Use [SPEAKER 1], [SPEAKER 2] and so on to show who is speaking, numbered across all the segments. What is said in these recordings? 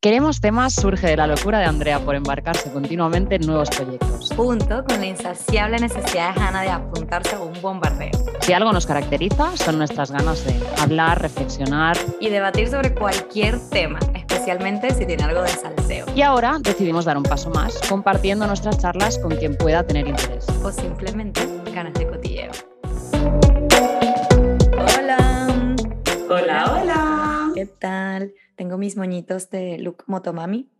[SPEAKER 1] Queremos temas surge de la locura de Andrea por embarcarse continuamente en nuevos proyectos.
[SPEAKER 2] Junto con la insaciable necesidad de Hannah de apuntarse a un bombardeo.
[SPEAKER 1] Si algo nos caracteriza son nuestras ganas de hablar, reflexionar
[SPEAKER 2] y debatir sobre cualquier tema, especialmente si tiene algo de salseo.
[SPEAKER 1] Y ahora decidimos dar un paso más, compartiendo nuestras charlas con quien pueda tener interés.
[SPEAKER 2] O simplemente ganas de cotilleo. Hola.
[SPEAKER 3] Hola, hola.
[SPEAKER 2] ¿Qué tal? Tengo mis moñitos de look motomami.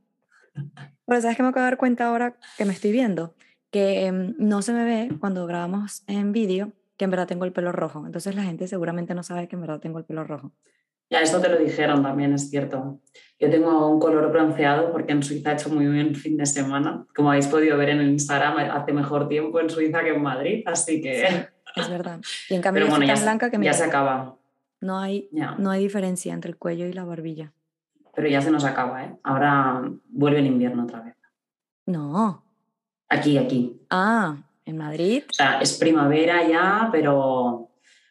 [SPEAKER 2] Pero ¿sabes que me acabo de dar cuenta ahora que me estoy viendo? Que em, no se me ve cuando grabamos en vídeo que en verdad tengo el pelo rojo. Entonces la gente seguramente no sabe que en verdad tengo el pelo rojo.
[SPEAKER 3] Ya, esto te lo dijeron también, es cierto. Yo tengo un color bronceado porque en Suiza ha hecho muy bien fin de semana. Como habéis podido ver en el Instagram, hace mejor tiempo en Suiza que en Madrid, así que...
[SPEAKER 2] es verdad. Y en cambio bueno, tan blanca que me
[SPEAKER 3] ya se acaba.
[SPEAKER 2] No hay, no hay diferencia entre el cuello y la barbilla
[SPEAKER 3] pero ya se nos acaba, ¿eh? Ahora vuelve el invierno otra vez.
[SPEAKER 2] No.
[SPEAKER 3] Aquí, aquí.
[SPEAKER 2] Ah, en Madrid.
[SPEAKER 3] O sea, es primavera ya, pero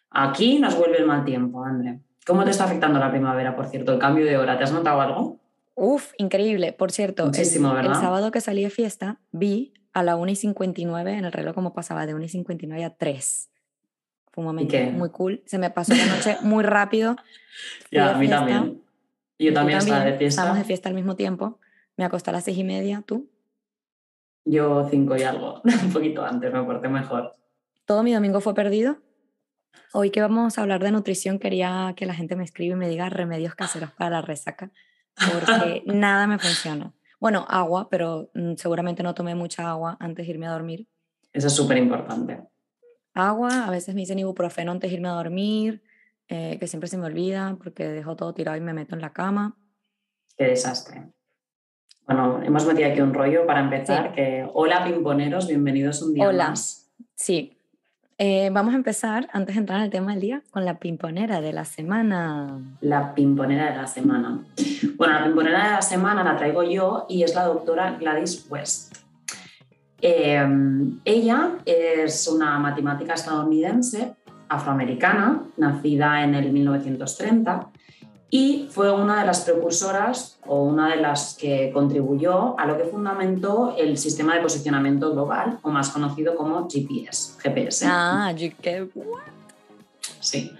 [SPEAKER 3] aquí nos vuelve el mal tiempo, André. ¿Cómo te está afectando la primavera, por cierto, el cambio de hora? ¿Te has notado algo?
[SPEAKER 2] Uf, increíble. Por cierto,
[SPEAKER 3] Muchísimo,
[SPEAKER 2] el,
[SPEAKER 3] ¿verdad?
[SPEAKER 2] el sábado que salí de fiesta, vi a la 1 y 59 en el reloj como pasaba de 1 y 59 a 3. Fue un momento muy cool. Se me pasó la noche muy rápido.
[SPEAKER 3] ya, a mí también. Yo también, estaba de fiesta.
[SPEAKER 2] Estábamos de fiesta al mismo tiempo. Me acosté a las seis y media, ¿tú?
[SPEAKER 3] Yo cinco y algo, un poquito antes, me porté mejor.
[SPEAKER 2] Todo mi domingo fue perdido. Hoy que vamos a hablar de nutrición, quería que la gente me escriba y me diga remedios caseros para la resaca, porque nada me funciona. Bueno, agua, pero mm, seguramente no tomé mucha agua antes de irme a dormir.
[SPEAKER 3] Eso es súper importante.
[SPEAKER 2] Agua, a veces me dicen ibuprofeno antes de irme a dormir. Eh, que siempre se me olvida porque dejo todo tirado y me meto en la cama.
[SPEAKER 3] Qué desastre. Bueno, hemos metido aquí un rollo para empezar. Que, hola, pimponeros, bienvenidos un día
[SPEAKER 2] hola.
[SPEAKER 3] más.
[SPEAKER 2] Sí. Eh, vamos a empezar, antes de entrar en el tema del día, con la pimponera de la semana.
[SPEAKER 3] La pimponera de la semana. Bueno, la pimponera de la semana la traigo yo y es la doctora Gladys West. Eh, ella es una matemática estadounidense afroamericana, nacida en el 1930, y fue una de las precursoras o una de las que contribuyó a lo que fundamentó el sistema de posicionamiento global, o más conocido como GPS. GPS.
[SPEAKER 2] Ah, GPS.
[SPEAKER 3] Sí.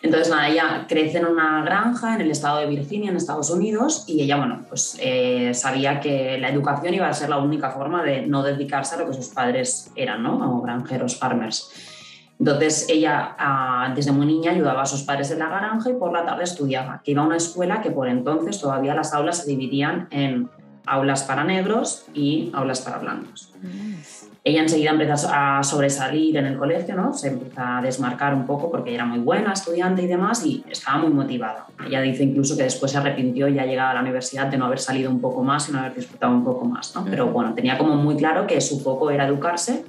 [SPEAKER 3] Entonces, nada, ella crece en una granja en el estado de Virginia, en Estados Unidos, y ella, bueno, pues eh, sabía que la educación iba a ser la única forma de no dedicarse a lo que sus padres eran, ¿no? Como granjeros, farmers. Entonces ella ah, desde muy niña ayudaba a sus padres en la granja y por la tarde estudiaba, que iba a una escuela que por entonces todavía las aulas se dividían en aulas para negros y aulas para blancos. Mm. Ella enseguida empieza a sobresalir en el colegio, ¿no? se empieza a desmarcar un poco porque era muy buena estudiante y demás y estaba muy motivada. Ella dice incluso que después se arrepintió ya llegada a la universidad de no haber salido un poco más y no haber disfrutado un poco más. ¿no? Pero bueno, tenía como muy claro que su foco era educarse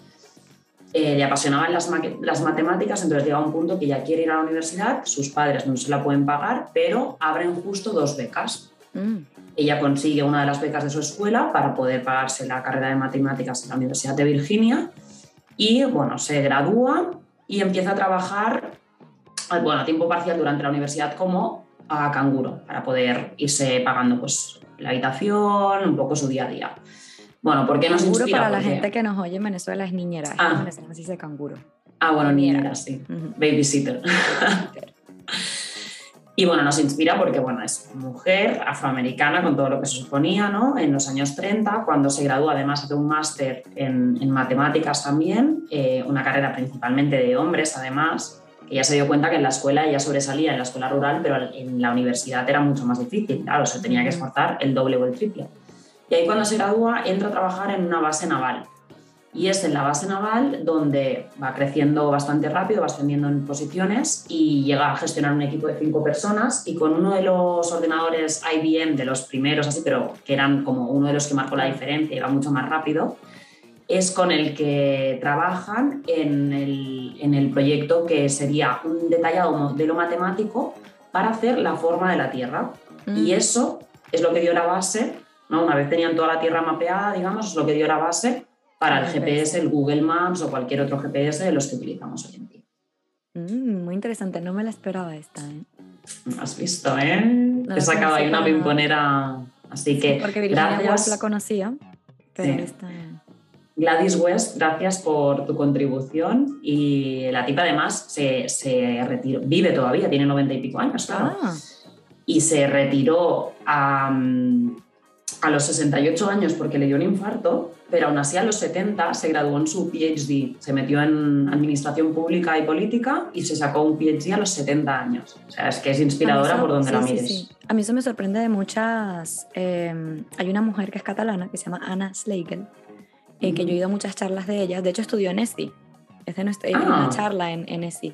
[SPEAKER 3] eh, le apasionaban las, las, matemáticas, entonces llega un punto que ya quiere ir a la universidad, sus padres no se la pueden pagar, pero abren justo dos becas. Mm. Ella consigue una de las becas de su escuela para poder pagarse la carrera de matemáticas en la Universidad de Virginia y bueno, se gradúa y empieza a trabajar bueno, a tiempo parcial durante la universidad como a canguro para poder irse pagando pues, la habitación, un poco su día a día. Bueno, ¿por qué nos
[SPEAKER 2] canguro
[SPEAKER 3] inspira?
[SPEAKER 2] para la gente que nos oye en Venezuela es niñera.
[SPEAKER 3] Ah.
[SPEAKER 2] En así se canguro.
[SPEAKER 3] Ah, bueno, niñera, sí. Babysitter. y bueno, nos inspira porque, bueno, es mujer afroamericana con todo lo que se suponía, ¿no? En los años 30, cuando se gradúa, además de un máster en, matemáticas también, eh, una carrera principalmente de hombres, además, ya se dio cuenta que en la escuela ella sobresalía en la escuela rural, pero en la universidad era mucho más difícil, claro, se tenía que esforzar el doble o el triple. Y ahí cuando se gradúa entra a trabajar en una base naval. Y es en la base naval donde va creciendo bastante rápido, va ascendiendo en posiciones y llega a gestionar un equipo de cinco personas y con uno de los ordenadores IBM, de los primeros así, pero que eran como uno de los que marcó la diferencia y va mucho más rápido, es con el que trabajan en el, en el proyecto que sería un detallado modelo matemático para hacer la forma de la Tierra. Y mm. eso es lo que dio la base una vez tenían toda la Tierra mapeada, digamos, es lo que dio la base para el GPS, el Google Maps o cualquier otro GPS de los que utilizamos hoy en día.
[SPEAKER 2] Mm, muy interesante, no me la esperaba esta. ¿eh?
[SPEAKER 3] Has visto, ¿eh? He sacado ahí una pimponera Así que
[SPEAKER 2] Porque Virginia Woolf
[SPEAKER 3] gracias.
[SPEAKER 2] la conocía, pero
[SPEAKER 3] Sí.
[SPEAKER 2] esta-
[SPEAKER 3] Gladys West, gracias por tu contribución. Y la tipa además se, se retiró, vive todavía, tiene 90 y pico años, claro.
[SPEAKER 2] Ah,
[SPEAKER 3] Y se retiró a, mm, a los 68 años porque le dio un infarto, pero aún así a los 70 se graduó en su PhD. Se metió en Administración Pública y Política y se sacó un PhD a los 70 años. O sea, es que es inspiradora
[SPEAKER 2] eso-
[SPEAKER 3] por donde
[SPEAKER 2] sí,
[SPEAKER 3] la
[SPEAKER 2] sí,
[SPEAKER 3] mires.
[SPEAKER 2] sí. A mí eso me sorprende de muchas... eh, hay una mujer que es catalana que se llama Anna Schlegel, eh, que yo he ido a muchas charlas de ella. De hecho, estudió en ESI. Es de nuestra,
[SPEAKER 3] Ah.
[SPEAKER 2] una charla en, en ESI.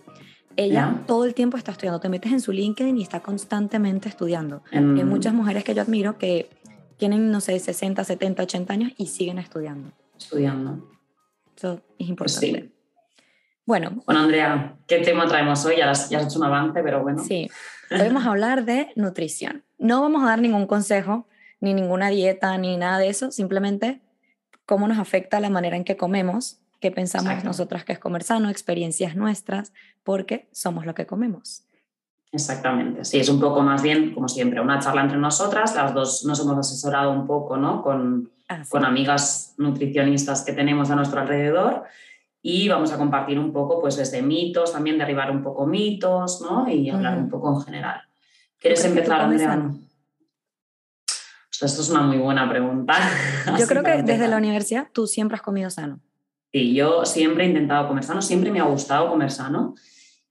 [SPEAKER 2] Ella
[SPEAKER 3] Ya.
[SPEAKER 2] todo el tiempo está estudiando. Te metes en su LinkedIn y está constantemente estudiando.
[SPEAKER 3] En-
[SPEAKER 2] Hay muchas mujeres que yo admiro que tienen, no sé, 60, 70, 80 años y siguen estudiando.
[SPEAKER 3] Estudiando.
[SPEAKER 2] Eso es
[SPEAKER 3] Pues
[SPEAKER 2] importante.
[SPEAKER 3] sí.
[SPEAKER 2] Bueno,
[SPEAKER 3] Bueno, Andrea, ¿qué tema traemos hoy? Ya has, ya has hecho un avance, pero bueno.
[SPEAKER 2] sí. Hoy vamos a hablar de nutrición. No vamos a dar ningún consejo, ni ninguna dieta, ni nada de eso. Simplemente cómo nos afecta la manera en que comemos, qué pensamos
[SPEAKER 3] Exacto.
[SPEAKER 2] nosotras que es comer sano, experiencias nuestras, porque somos lo que comemos.
[SPEAKER 3] Exactamente, sí, es un poco más bien, como siempre, una charla entre nosotras, las dos nos hemos asesorado un poco ¿no? con,
[SPEAKER 2] Así.
[SPEAKER 3] con amigas nutricionistas que tenemos a nuestro alrededor y vamos a compartir un poco pues desde mitos, también derribar un poco mitos ¿no? y hablar
[SPEAKER 2] Ujú.
[SPEAKER 3] un poco en general. ¿Quieres empezar, Andrea? Ostras, esto es una muy buena pregunta.
[SPEAKER 2] Yo creo que desde la universidad tú siempre has comido sano.
[SPEAKER 3] Sí, yo siempre he intentado comer sano, siempre me ha gustado comer sano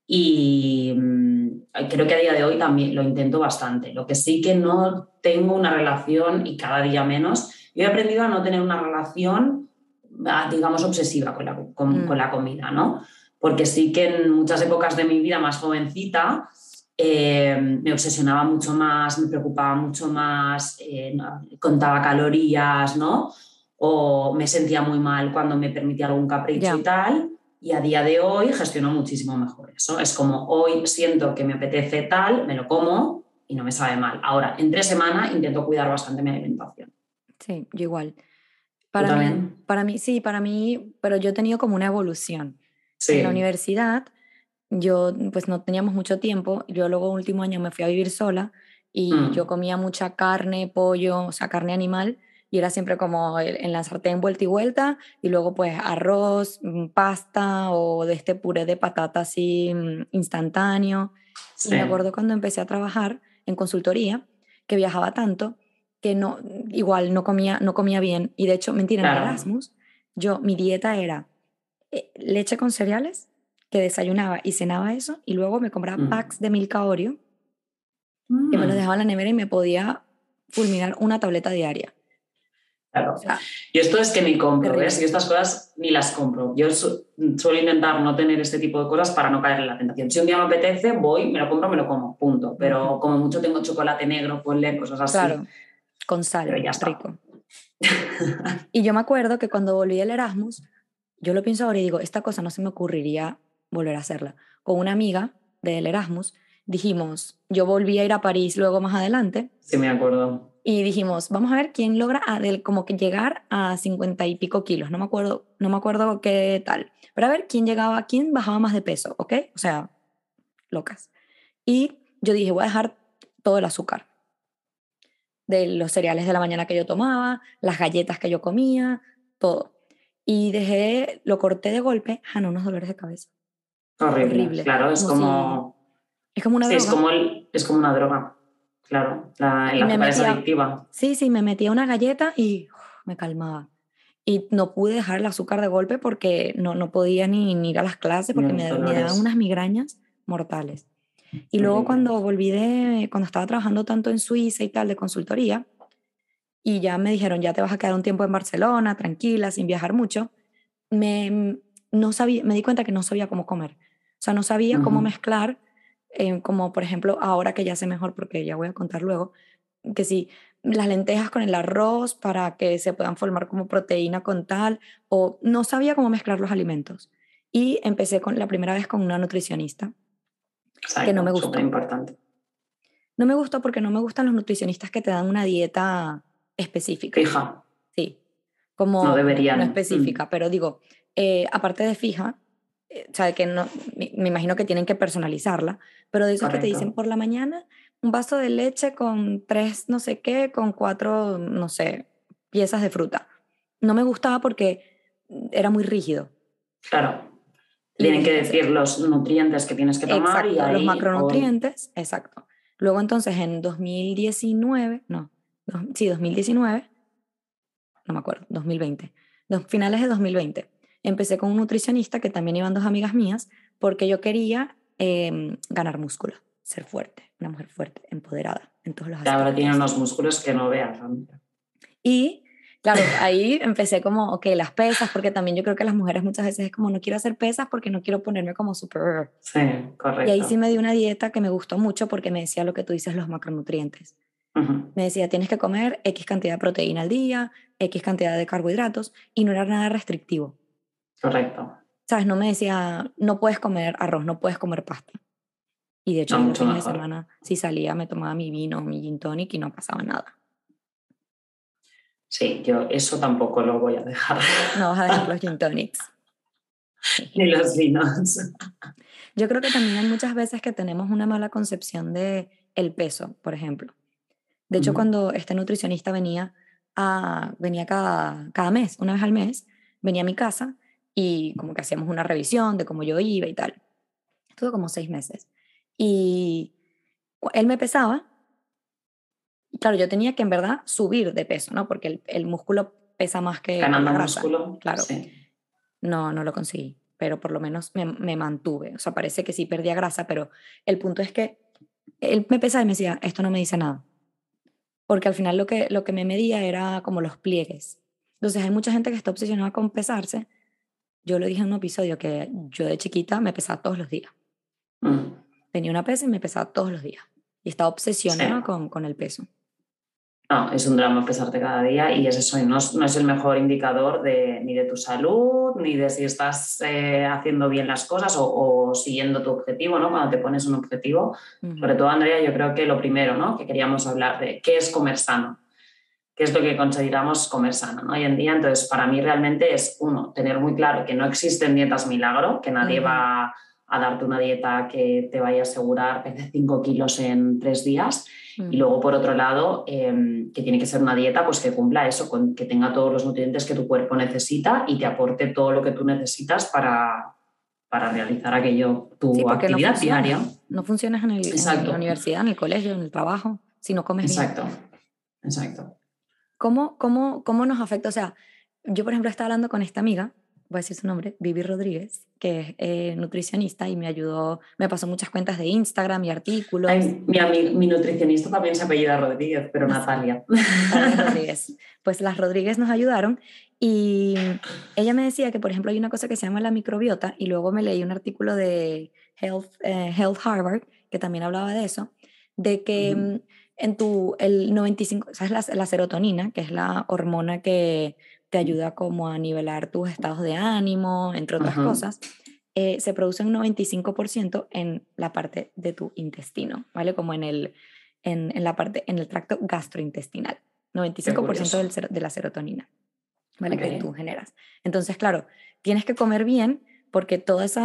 [SPEAKER 3] y mm, creo que a día de hoy también lo intento bastante. Lo que sí que no tengo una relación y cada día menos, yo he aprendido a no tener una relación, ah, digamos, obsesiva con la, con,
[SPEAKER 2] Mm.
[SPEAKER 3] con la comida, ¿no? Porque sí que en muchas épocas de mi vida más jovencita eh, me obsesionaba mucho más, me preocupaba mucho más, eh, contaba calorías, ¿no? o me sentía muy mal cuando me permitía algún capricho y tal. Y a día de hoy gestiono muchísimo mejor eso. Es como hoy siento que me apetece tal, me lo como y no me sabe mal. Ahora, entre semana intento cuidar bastante mi alimentación.
[SPEAKER 2] Sí, yo igual. Para mí,
[SPEAKER 3] también?
[SPEAKER 2] para mí, sí, para mí, pero yo he tenido como una evolución.
[SPEAKER 3] Sí,
[SPEAKER 2] En la universidad, yo pues no teníamos mucho tiempo. Yo luego último año me fui a vivir sola y
[SPEAKER 3] Mm.
[SPEAKER 2] yo comía mucha carne, pollo, o sea, carne animal y era siempre como en la sartén vuelta y vuelta y luego pues arroz, mm, pasta o de este puré de patata así mm, instantáneo. Y
[SPEAKER 3] sí.
[SPEAKER 2] me acuerdo cuando empecé a trabajar en consultoría, que viajaba tanto que no, igual no comía, no comía bien. Y de hecho, mentira, en. Erasmus, yo, mi dieta era eh, leche con cereales, que desayunaba y cenaba eso, y luego me compraba
[SPEAKER 3] Mm.
[SPEAKER 2] packs de Milka Oreo, que me los
[SPEAKER 3] Mm,
[SPEAKER 2] dejaba en la nevera y me podía fulminar una tableta diaria.
[SPEAKER 3] Claro. Y esto es que ni compro. ¿ves? Y estas cosas ni las compro. Yo su- suelo intentar no tener este tipo de cosas para no caer en la tentación. Si un día me apetece, voy, me lo compro, me lo como, punto. Pero como mucho tengo chocolate negro, ponle cosas así.
[SPEAKER 2] claro, con sal,
[SPEAKER 3] Pero ya está.
[SPEAKER 2] rico. Y yo me acuerdo que cuando volví del Erasmus, yo lo pienso ahora y digo, esta cosa no se me ocurriría volver a hacerla. Con una amiga del Erasmus, dijimos, yo volví a ir a París luego más adelante,
[SPEAKER 3] Sí, me acuerdo.
[SPEAKER 2] Y dijimos, vamos a ver quién logra a del- como que llegar a 50 y pico kilos, no me acuerdo, no me acuerdo qué tal, pero a ver quién llegaba, quién bajaba más de peso, ¿ok? O sea, locas. Y yo dije, voy a dejar todo el azúcar de los cereales de la mañana que yo tomaba, las galletas que yo comía, todo. Y dejé, lo corté de golpe, Jano, unos dolores de cabeza.
[SPEAKER 3] Horrible.
[SPEAKER 2] Horrible.
[SPEAKER 3] Claro, es
[SPEAKER 2] Como
[SPEAKER 3] como,
[SPEAKER 2] Es como una
[SPEAKER 3] sí, es como el- es como una droga. Claro, la, el
[SPEAKER 2] me metía-
[SPEAKER 3] adictiva.
[SPEAKER 2] Sí, sí, me metía una galleta y me calmaba. Y no pude dejar el azúcar de golpe porque no, no podía ni, ni ir a las clases porque me, me daban unas migrañas mortales. Y luego cuando volví de, cuando estaba trabajando tanto en Suiza y tal de consultoría, y ya me dijeron, ya te vas a quedar un tiempo en Barcelona, tranquila, sin viajar mucho, me, no sabía, me di cuenta que no sabía cómo comer. O sea, no sabía cómo mezclar, eh, como por ejemplo, ahora que ya sé mejor, porque ya voy a contar luego, que si las lentejas con el arroz para que se puedan formar como proteína con tal, o no sabía cómo mezclar los alimentos. Y empecé con la primera vez con una nutricionista.
[SPEAKER 3] Exacto,
[SPEAKER 2] no me gustó.
[SPEAKER 3] importante.
[SPEAKER 2] No me gustó porque no me gustan los nutricionistas que te dan una dieta específica.
[SPEAKER 3] Fija.
[SPEAKER 2] Sí, como
[SPEAKER 3] No deberían.
[SPEAKER 2] no específica, pero digo, eh, aparte de fija, o sea, que no, me, imagino que tienen que personalizarla, pero de esos que te
[SPEAKER 3] Correcto.
[SPEAKER 2] dicen por la mañana, un vaso de leche con tres no sé qué, con cuatro, no sé, piezas de fruta. No me gustaba porque era muy rígido.
[SPEAKER 3] Claro. Tienen que decir los nutrientes que tienes que tomar
[SPEAKER 2] y los macronutrientes, exacto. Luego entonces en 2019, no, sí, 2019, no me acuerdo, 2020, los finales de 2020, empecé con un nutricionista que también iban dos amigas mías porque yo quería em, ganar músculo, ser fuerte, una mujer fuerte, empoderada en todos los
[SPEAKER 3] aspectos. Ahora tiene unos músculos que no veas.
[SPEAKER 2] Y claro, ahí empecé como, ok, las pesas, porque también yo creo que las mujeres muchas veces es como, no quiero hacer pesas porque no quiero ponerme como super...
[SPEAKER 3] Sí, correcto.
[SPEAKER 2] Y ahí sí me di una dieta que me gustó mucho porque me decía lo que tú dices, los macronutrientes. Me decía, tienes que comer X cantidad de proteína al día, X cantidad de carbohidratos, y no era nada restrictivo.
[SPEAKER 3] Correcto.
[SPEAKER 2] ¿Sabes? No me decía, no puedes comer arroz, no puedes comer pasta. Y de hecho, no, los fines de semana, si salía, me tomaba mi vino, mi gin tonic y no pasaba nada.
[SPEAKER 3] Sí, yo eso tampoco lo voy a dejar.
[SPEAKER 2] No vas a dejar los gin tonics.
[SPEAKER 3] Ni los vinos.
[SPEAKER 2] Yo creo que también hay muchas veces que tenemos una mala concepción de el peso, por ejemplo. De hecho, cuando este nutricionista venía, a, venía cada, cada mes, una vez al mes, venía a mi casa y como que hacíamos una revisión de cómo yo iba y tal. Estuvo como seis meses. Y él me pesaba. Y claro, yo tenía que en verdad subir de peso, ¿no? Porque el, el músculo pesa más que
[SPEAKER 3] la grasa. músculo.
[SPEAKER 2] Claro. No, no lo conseguí, pero por lo menos me, me, mantuve. O sea, parece que sí perdía grasa, pero el punto es que él me pesaba y me decía, esto no me dice nada. Porque al final lo que, lo que me medía era como los pliegues. Entonces hay mucha gente que está obsesionada con pesarse yo lo dije en un episodio que yo de chiquita me pesaba todos los días. Mm. Tenía una pesa y me pesaba todos los días. Y estaba obsesionada con, con, el peso.
[SPEAKER 3] No, es un drama pesarte cada día y es eso, no, no es el mejor indicador de, ni de tu salud, ni de si estás eh, haciendo bien las cosas o, siguiendo tu objetivo, ¿no? Cuando te pones un objetivo. Sobre todo, Andrea, yo creo que lo primero, ¿no? Que queríamos hablar de qué es comer sano qué es lo que consideramos comer sano hoy en día. Entonces, para mí realmente es, uno, tener muy claro que no existen dietas milagro, que nadie va a darte una dieta que te vaya a asegurar perder 5 kilos en tres días. Y luego, por otro lado, em, que tiene que ser una dieta pues, que cumpla eso, con, que tenga todos los nutrientes que tu cuerpo necesita y te aporte todo lo que tú necesitas para, para realizar aquello, tu actividad diaria.
[SPEAKER 2] No funcionas en, el, en, la universidad, en el colegio, en el trabajo, si no comes
[SPEAKER 3] Exacto. Exacto.
[SPEAKER 2] ¿Cómo, cómo, ¿Cómo nos afecta? O sea, yo, por ejemplo, estaba hablando con esta amiga, voy a decir su nombre, Vivi Rodríguez, que es eh, nutricionista y me ayudó, me pasó muchas cuentas de Instagram y artículos.
[SPEAKER 3] mi, mi, nutricionista también se apellida Rodríguez, pero Natalia.
[SPEAKER 2] Rodríguez. Pues las Rodríguez nos ayudaron y ella me decía que, por ejemplo, hay una cosa que se llama la microbiota y luego me leí un artículo de Health, eh, Health Harvard que también hablaba de eso, de que en tu, el 95, ¿sabes? La, la, serotonina, que es la hormona que te ayuda como a nivelar tus estados de ánimo, entre otras cosas, eh, se produce un 95% en la parte de tu intestino, ¿vale? Como en el, en, en la parte, en el tracto gastrointestinal. 95% del, de la serotonina, ¿vale? Que tú generas. Entonces, claro, tienes que comer bien porque todas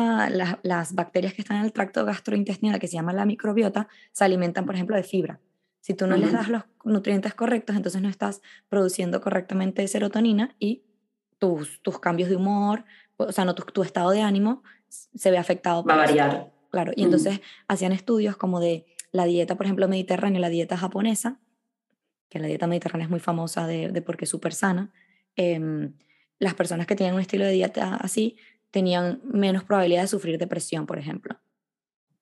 [SPEAKER 2] las bacterias que están en el tracto gastrointestinal, que se llama la microbiota, se alimentan, por ejemplo, de fibra. Si tú no les das los nutrientes correctos, entonces no estás produciendo correctamente serotonina y tus, tus cambios de humor, o sea, no tu, estado de ánimo se ve afectado.
[SPEAKER 3] Va a variar.
[SPEAKER 2] Claro, y entonces hacían estudios como de la dieta, por ejemplo, mediterránea, la dieta japonesa, que la dieta mediterránea es muy famosa de, de porque es súper sana. Em, las personas que tenían un estilo de dieta así tenían menos probabilidad de sufrir depresión, por ejemplo.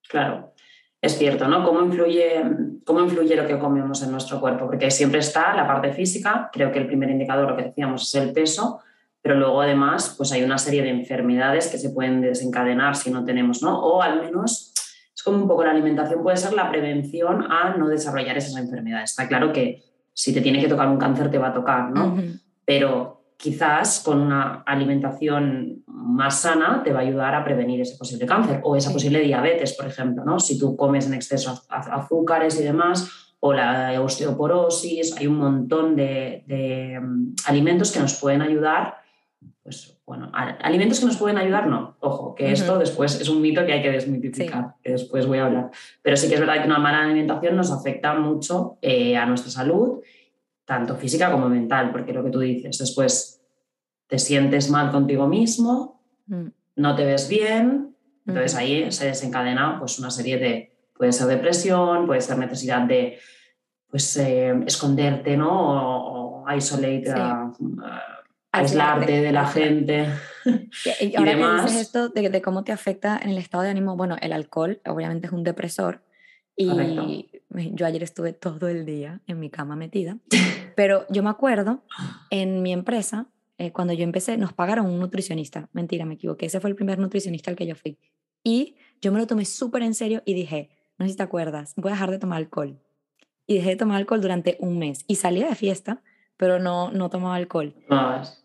[SPEAKER 3] Claro es cierto, ¿no? ¿Cómo influye, ¿Cómo influye lo que comemos en nuestro cuerpo? Porque siempre está la parte física, creo que el primer indicador, lo que decíamos, es el peso, pero luego además pues hay una serie de enfermedades que se pueden desencadenar si no tenemos, ¿no? O al menos es como un poco la alimentación puede ser la prevención a no desarrollar esas enfermedades. Está claro que si te tiene que tocar un cáncer te va a tocar, ¿no? Pero quizás con una alimentación más sana te va a ayudar a prevenir ese posible cáncer o esa posible diabetes, por ejemplo, ¿no? Si tú comes en exceso azúcares y demás, o la osteoporosis, hay un montón de, mm, alimentos que nos pueden ayudar pues, bueno, alimentos que nos pueden ayudar, no. Ojo, que esto después es un mito que hay que desmitificar, que después voy a hablar. Pero sí que es verdad que una mala alimentación nos afecta mucho eh, a nuestra salud, tanto física como mental, porque lo que tú dices, después te sientes mal contigo mismo, mm. no te ves bien, entonces ahí se desencadena pues, una serie de, puede ser depresión, puede ser necesidad de pues, eh, esconderte, ¿no? O, o isolate, aislarte de la gente.
[SPEAKER 2] Y, ahora que dices esto de, cómo te afecta en el estado de ánimo, bueno, el alcohol obviamente es un depresor y yo ayer estuve todo el día en mi cama metida, pero yo me acuerdo en mi empresa, eh, cuando yo empecé, nos pagaron un nutricionista, mentira, me equivoqué, ese fue el primer nutricionista al que yo fui. Y yo me lo tomé súper en serio y dije, no sé si te acuerdas, voy a dejar de tomar alcohol. Y dejé de tomar alcohol durante un mes y salía de fiesta pero no, no tomaba alcohol.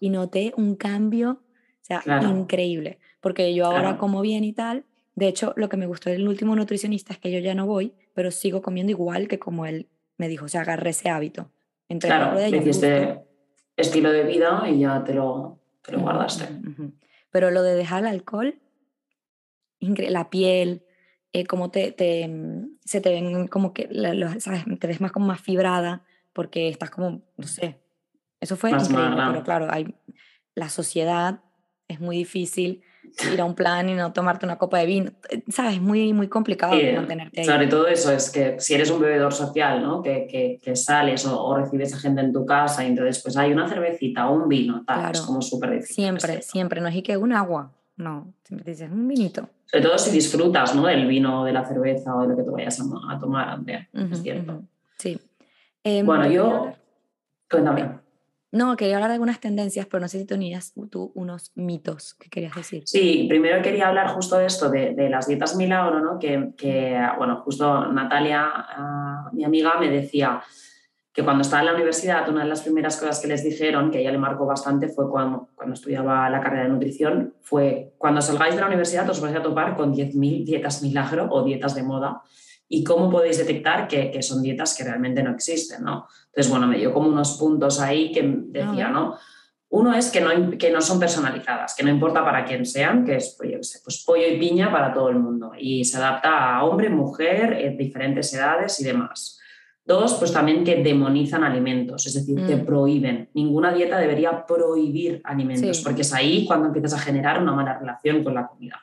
[SPEAKER 2] Y noté un cambio, o sea, increíble, porque yo ahora como bien y tal, de hecho, lo que me gustó del último nutricionista es que yo ya no voy, pero sigo comiendo igual que como él me dijo, o sea, agarré ese hábito.
[SPEAKER 3] Entre claro, hiciste estilo de vida y ya te lo, te lo guardaste.
[SPEAKER 2] Pero lo de dejar el alcohol, la piel, eh, como te, te, se te ven como que, ¿sabes? te ves más como más fibrada porque estás como, no sé, eso fue increíble, pero claro, hay, la sociedad es muy difícil ir a un plan y no tomarte una copa de vino, eh, ¿sabes? Es muy, muy complicado mantenerte ahí.
[SPEAKER 3] Sobre todo eso, es que si eres un bebedor social, ¿no? Que, que, que sales o, recibes a gente en tu casa y entonces pues hay una cervecita o un vino, tal, es como súper difícil.
[SPEAKER 2] Siempre, siempre, no es y que un agua, no, siempre dices un vinito.
[SPEAKER 3] Sobre todo si disfrutas, ¿no? Del vino, de la cerveza o de lo que te vayas a, tomar, Andrea, es cierto.
[SPEAKER 2] Sí.
[SPEAKER 3] Em, bueno, yo... Cuéntame.
[SPEAKER 2] No, quería hablar de algunas tendencias, pero no sé si tenías tú unos mitos que querías decir.
[SPEAKER 3] Sí, primero quería hablar justo de esto, de, las dietas milagro, ¿no? Que, bueno, justo Natalia, ah, mi amiga, me decía que cuando estaba en la universidad, una de las primeras cosas que les dijeron, que ella le marcó bastante, fue cuando, cuando estudiaba la carrera de nutrición, fue cuando salgáis de la universidad os vais a topar con 10.000 dietas milagro o dietas de moda y cómo podéis detectar que, que, son dietas que realmente no existen, ¿no? Entonces, bueno, me dio como unos puntos ahí que decía, ¿no? Uno es que no, que no son personalizadas, que no importa para quién sean, que es pues, pues pollo y piña para todo el mundo y se adapta a hombre, mujer, en diferentes edades y demás. Dos, pues también que demonizan alimentos, es decir, que mm. prohíben. Ninguna dieta debería prohibir alimentos, porque es ahí cuando empiezas a generar una mala relación con la comida.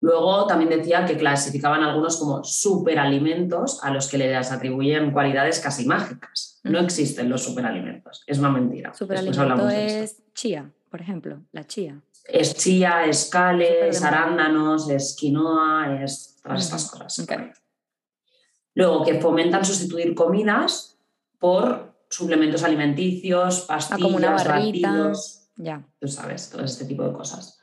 [SPEAKER 3] Luego también decía que clasificaban algunos como superalimentos a los que les atribuyen cualidades casi mágicas. No existen los superalimentos, es una mentira.
[SPEAKER 2] Superalimento es chía, por ejemplo, la chía.
[SPEAKER 3] Es chía, es cale, es arándanos, es quinoa, es todas estas cosas. Luego que fomentan sustituir comidas por suplementos alimenticios, pastillas, ah, como una barrita. ya. Tú sabes, todo este tipo de cosas.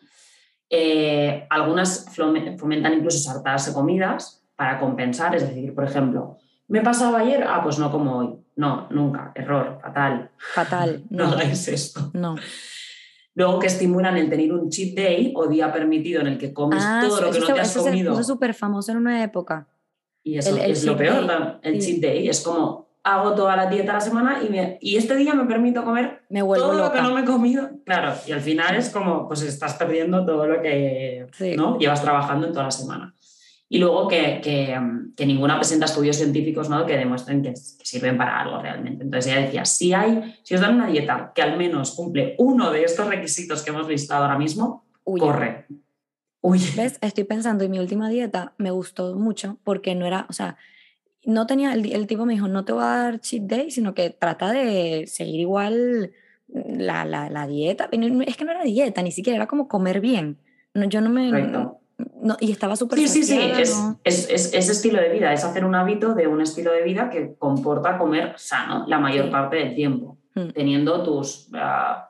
[SPEAKER 3] Eh, algunas fomentan incluso saltarse comidas para compensar, es decir, por ejemplo, ¿me he pasado ayer? Ah, pues no como hoy. No, nunca, error, fatal.
[SPEAKER 2] Fatal.
[SPEAKER 3] No, hagáis esto.
[SPEAKER 2] No.
[SPEAKER 3] Luego que estimulan el tener un cheat day o día permitido en el que comes ah, todo lo que no te has comido.
[SPEAKER 2] Eso es súper famoso en una época.
[SPEAKER 3] Y eso es lo peor, el cheat day. Es como, hago toda la dieta a la semana y, y este día me permito comer todo lo que no me he comido. Claro, y al final es como, pues estás perdiendo todo lo que ¿no? llevas trabajando en toda la semana. Y luego que, que, que, ninguna presenta estudios científicos ¿no? que demuestren que, sirven para algo realmente. Entonces ella decía, si, hay, si os dan una dieta que al menos cumple uno de estos requisitos que hemos listado ahora mismo, corre.
[SPEAKER 2] ¿Ves? Estoy pensando, y mi última dieta me gustó mucho porque no era, o sea, no tenía, el, tipo me dijo, no te voy a dar cheat day, sino que trata de seguir igual la, la, la dieta. Es que no era dieta, ni siquiera era como comer bien. No, yo no me... No, y estaba súper...
[SPEAKER 3] Sí, sí, sí, es, es, es, es, estilo de vida, es hacer un hábito de un estilo de vida que comporta comer sano la mayor parte del tiempo, mm. teniendo tus... Ah,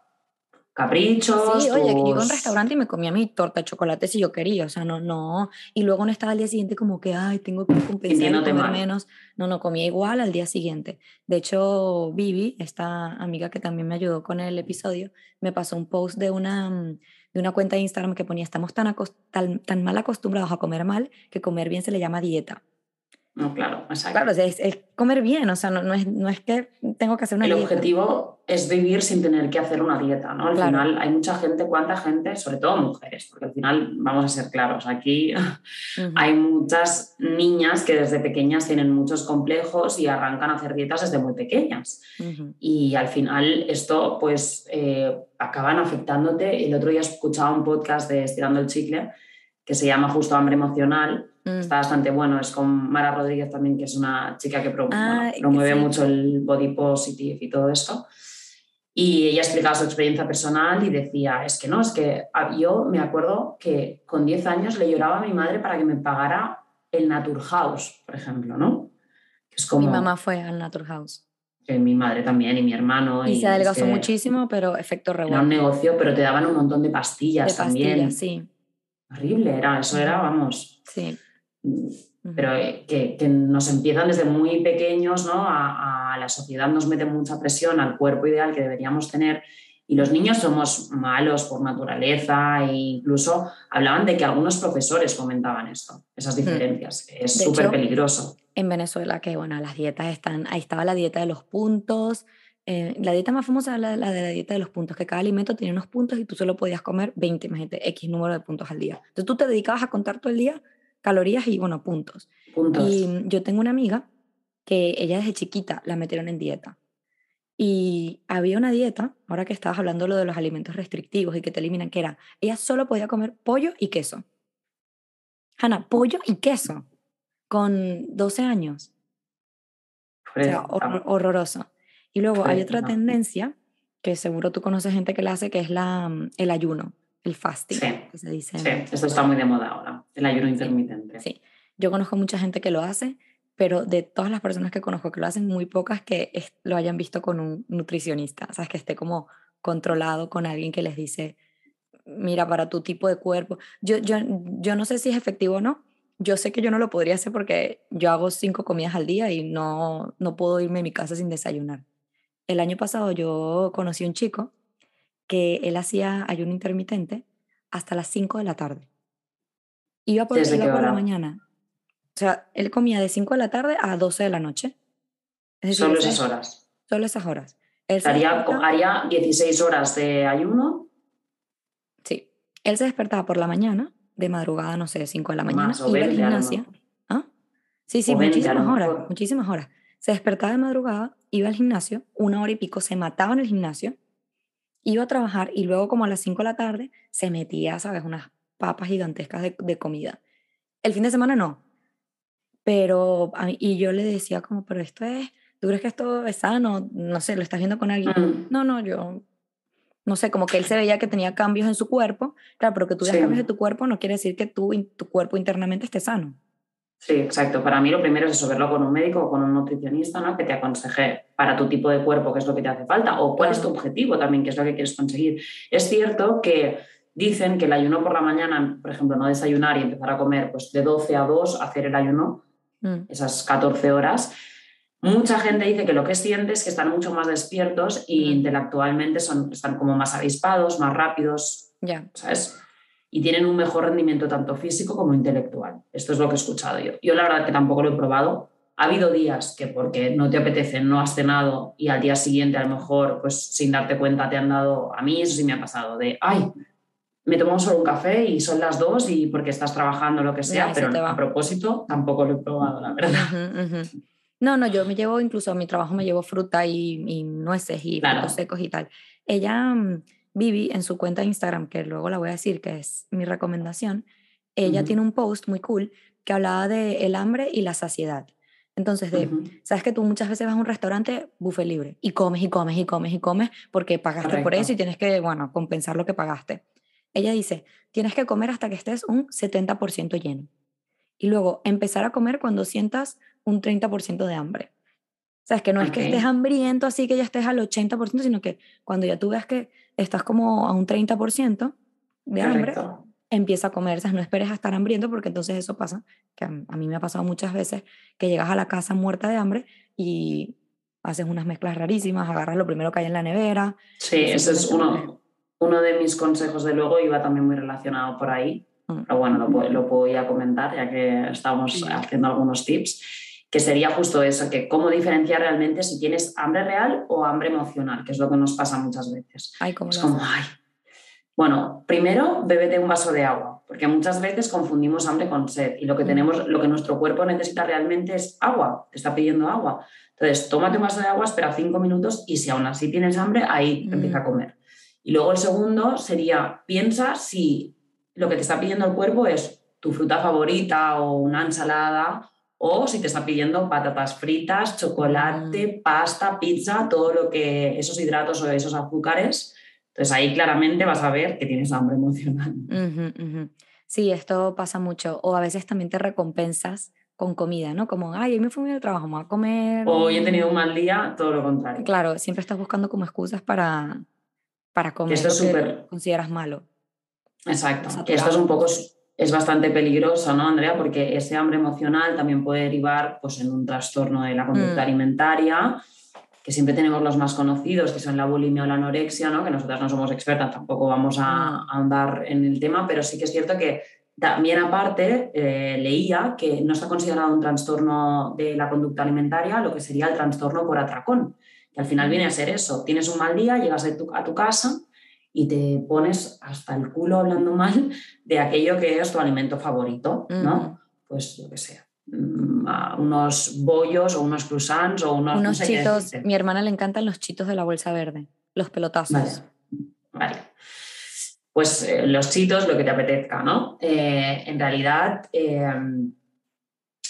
[SPEAKER 3] caprichos.
[SPEAKER 2] Sí, oye, que iba a un restaurante y me comía mi torta de chocolate si yo quería, o sea, no, no. Y luego no estaba al día siguiente como que, ay, tengo que compensar y comer menos. No, no, comía igual al día siguiente. De hecho, Vivi, esta amiga que también me ayudó con el episodio, me pasó un post de una, de una cuenta de Instagram que ponía, estamos tan, tan, tan mal acostumbrados a comer mal que comer bien se le llama dieta.
[SPEAKER 3] No, claro, exacto.
[SPEAKER 2] Claro, es, es comer bien, o sea, no, no, es, no es que tengo que hacer una
[SPEAKER 3] El
[SPEAKER 2] dieta.
[SPEAKER 3] objetivo es vivir sin tener que hacer una dieta, ¿no? Al
[SPEAKER 2] Claro.
[SPEAKER 3] final hay mucha gente, cuánta gente, sobre todo mujeres, porque al final, vamos a ser claros, aquí hay muchas niñas que desde pequeñas tienen muchos complejos y arrancan a hacer dietas desde muy pequeñas. Y al final esto pues eh, acaban afectándote. El otro día escuchaba un podcast de Estirando el Chicle que se llama Justo Hambre Emocional.
[SPEAKER 2] Mm.
[SPEAKER 3] Está bastante bueno, es con Mara Rodríguez también, que es una chica que pro-
[SPEAKER 2] Ah,
[SPEAKER 3] bueno, promueve
[SPEAKER 2] sí.
[SPEAKER 3] mucho el body positive y todo esto. Y ella explicaba su experiencia personal y decía, es que no, es que yo me acuerdo que con 10 años le lloraba a mi madre para que me pagara el Naturhaus, por ejemplo, ¿no? Que es como
[SPEAKER 2] Mi mamá fue al Naturhaus.
[SPEAKER 3] que mi madre también y mi hermano.
[SPEAKER 2] Y se
[SPEAKER 3] es
[SPEAKER 2] adelgazó muchísimo, pero efecto
[SPEAKER 3] Era un
[SPEAKER 2] rebote.
[SPEAKER 3] negocio, pero te daban un montón de pastillas,
[SPEAKER 2] De
[SPEAKER 3] también.
[SPEAKER 2] pastillas, sí.
[SPEAKER 3] Horrible era, eso era, vamos.
[SPEAKER 2] Sí.
[SPEAKER 3] Mm. Pero eh, que, que nos empiezan desde muy pequeños, ¿no? A, a la sociedad nos mete mucha presión al cuerpo ideal que deberíamos tener. Y los niños somos malos por naturaleza e incluso hablaban de que algunos profesores comentaban esto, esas diferencias. Es
[SPEAKER 2] Mm.
[SPEAKER 3] Súper peligroso.
[SPEAKER 2] en Venezuela, que bueno, las dietas están, ahí estaba la dieta de los puntos. eh, la dieta más famosa era la, la de la dieta de los puntos, que cada alimento tenía unos puntos y tú solo podías comer 20, imagínate, X número de puntos al día. Entonces tú te dedicabas a contar todo el día calorías y, bueno, puntos.
[SPEAKER 3] Puntos.
[SPEAKER 2] Y mm, yo tengo una amiga que ella desde chiquita la metieron en dieta. Y había una dieta, ahora que estabas hablando lo de los alimentos restrictivos y que te eliminan, que era, ella solo podía comer pollo y queso. Hanna, pollo y queso, con 12 años. O sea,
[SPEAKER 3] Pobrecita.
[SPEAKER 2] hor- horroroso. Y luego hay otra tendencia, que seguro tú conoces gente que la hace, que es la, mm, el ayuno, el fasting,
[SPEAKER 3] Sí.
[SPEAKER 2] que se dice.
[SPEAKER 3] Sí, esto está muy de moda ahora, el ayuno intermitente.
[SPEAKER 2] Sí, yo conozco mucha gente que lo hace, pero de todas las personas que conozco que lo hacen, muy pocas que es- lo hayan visto con un nutricionista, o sea, que esté como controlado con alguien que les dice, mira, para tu tipo de cuerpo. Yo, yo, yo no sé si es efectivo o no. Yo sé que yo no lo podría hacer porque yo hago cinco comidas al día y no, no puedo irme a mi casa sin desayunar. El año pasado yo conocí a un chico que él hacía ayuno intermitente hasta las 5 de la tarde. Iba por,
[SPEAKER 3] ¿Desde
[SPEAKER 2] iba por la mañana. O sea, él comía de 5 de la tarde a 12 de la noche. Es decir,
[SPEAKER 3] Solo esas horas.
[SPEAKER 2] Solo esas horas. Él
[SPEAKER 3] Haría, haría 16 horas de ayuno,
[SPEAKER 2] Sí. Él se despertaba por la mañana, de madrugada, no sé, 5 de la mañana,
[SPEAKER 3] más
[SPEAKER 2] iba al
[SPEAKER 3] 20 a lo
[SPEAKER 2] gimnasio.
[SPEAKER 3] mejor.
[SPEAKER 2] ¿Ah? Sí, sí,
[SPEAKER 3] O 20 a lo
[SPEAKER 2] muchísimas horas, muchísimas horas. Se despertaba de madrugada, iba al gimnasio, una hora y pico, se mataba en el gimnasio, iba a trabajar y luego como a las 5 de la tarde se metía, ¿sabes? Unas papas gigantescas de, de comida. El fin de semana no. Pero, a mí- y yo le decía como, pero esto es, ¿tú crees que esto es sano? No sé, lo estás viendo con alguien.
[SPEAKER 3] Mm,
[SPEAKER 2] No, no, yo no sé, como que él se veía que tenía cambios en su cuerpo. Claro, pero que tú veas
[SPEAKER 3] Sí.
[SPEAKER 2] cambios de tu cuerpo no quiere decir que tú, tu cuerpo internamente esté sano.
[SPEAKER 3] Sí, exacto. Para mí lo primero es eso, verlo con un médico o con un nutricionista, ¿no? Que te aconseje para tu tipo de cuerpo qué es lo que te hace falta o cuál es tu objetivo también, qué es lo que quieres conseguir. Es cierto que dicen que el ayuno por la mañana, por ejemplo, no desayunar y empezar a comer pues de 12 a 2, hacer el ayuno,
[SPEAKER 2] Mm,
[SPEAKER 3] esas 14 horas. Mucha gente dice que lo que siente es que están mucho más despiertos y
[SPEAKER 2] Mm.
[SPEAKER 3] intelectualmente son, están como más avispados, más rápidos,
[SPEAKER 2] Ya,
[SPEAKER 3] ¿sabes? Y tienen un mejor rendimiento tanto físico como intelectual. Esto es lo que he escuchado yo. Yo la verdad que tampoco lo he probado. Ha habido días que porque no te apetece, no has cenado y al día siguiente a lo mejor, pues sin darte cuenta te han dado, a mí eso sí me ha pasado, de, ay, me tomo solo un café y son las dos y porque estás trabajando lo que sea, pero a propósito tampoco lo he probado, la verdad.
[SPEAKER 2] Ujú, ujú. No, no, yo me llevo, incluso a mi trabajo me llevo fruta y, y nueces y
[SPEAKER 3] Claro.
[SPEAKER 2] frutos secos y tal. Ella, mm, Vivi, en su cuenta de Instagram, que luego la voy a decir que es mi recomendación, ella
[SPEAKER 3] Ujú.
[SPEAKER 2] tiene un post muy cool que hablaba de el hambre y la saciedad. Entonces, de,
[SPEAKER 3] Ujú.
[SPEAKER 2] sabes que tú muchas veces vas a un restaurante buffet libre y comes y comes y comes y comes porque pagaste por
[SPEAKER 3] Correcto.
[SPEAKER 2] eso y tienes que, bueno, compensar lo que pagaste. Ella dice, tienes que comer hasta que estés un 70% lleno. Y luego empezar a comer cuando sientas un 30% de hambre. O sea, es que no es que estés hambriento así que ya estés al 80%, sino que cuando ya tú ves que estás como a un 30% de hambre,
[SPEAKER 3] Correcto.
[SPEAKER 2] empieza a comer. O sea, no esperes a estar hambriento porque entonces eso pasa, que a, mí me ha pasado muchas veces, que llegas a la casa muerta de hambre y haces unas mezclas rarísimas, agarras lo primero que hay en la nevera.
[SPEAKER 3] Sí, ese es uno, uno de mis consejos, de luego, iba también muy relacionado por ahí.
[SPEAKER 2] Mm.
[SPEAKER 3] pero bueno, lo, puedo- lo voy a comentar ya que estamos haciendo algunos tips, que sería justo eso, que cómo diferenciar realmente si tienes hambre real o hambre emocional, que es lo que nos pasa muchas veces.
[SPEAKER 2] Ay, ¿cómo
[SPEAKER 3] Es como,
[SPEAKER 2] haces?
[SPEAKER 3] ay. Bueno, primero bébete un vaso de agua, porque muchas veces confundimos hambre con sed y lo que
[SPEAKER 2] Mm.
[SPEAKER 3] tenemos, lo que nuestro cuerpo necesita realmente es agua, te está pidiendo agua. Entonces, tómate un vaso de agua, espera cinco minutos y si aún así tienes hambre, ahí
[SPEAKER 2] Mm.
[SPEAKER 3] empieza a comer. Y luego el segundo sería, piensa si lo que te está pidiendo el cuerpo es tu fruta favorita o una ensalada o si te está pidiendo patatas fritas, chocolate, pasta, pizza, todo lo que esos hidratos o esos azúcares. Entonces ahí claramente vas a ver que tienes hambre emocional.
[SPEAKER 2] Sí, esto pasa mucho. O a veces también te recompensas con comida, ¿no? Como, ay, hoy me fui bien al trabajo, me voy a comer.
[SPEAKER 3] Hoy he tenido un mal día, todo lo contrario.
[SPEAKER 2] Claro, siempre estás buscando como excusas para, para comer
[SPEAKER 3] esto es
[SPEAKER 2] lo que
[SPEAKER 3] súper-
[SPEAKER 2] consideras malo.
[SPEAKER 3] Exacto. Que esto es un poco, es bastante peligroso, ¿no, Andrea? Porque ese hambre emocional también puede derivar pues, en un trastorno de la conducta
[SPEAKER 2] Mm.
[SPEAKER 3] alimentaria, que siempre tenemos los más conocidos, que son la bulimia o la anorexia, ¿no? Que nosotras no somos expertas, tampoco vamos a, a andar en el tema, pero sí que es cierto que también aparte eh, leía que no está considerado un trastorno de la conducta alimentaria lo que sería el trastorno por atracón, que al final viene a ser eso, tienes un mal día, llegas a tu, a tu casa y te pones hasta el culo hablando mal de aquello que es tu alimento favorito, ¿no? Pues lo que sea, mm, a unos bollos o unos croissants o unos, no
[SPEAKER 2] Unos
[SPEAKER 3] sé
[SPEAKER 2] chitos, mi hermana le encantan los chitos de la bolsa verde, los pelotazos.
[SPEAKER 3] Vale. Vale. Pues eh, los chitos, lo que te apetezca, ¿no? Eh, en realidad, eh,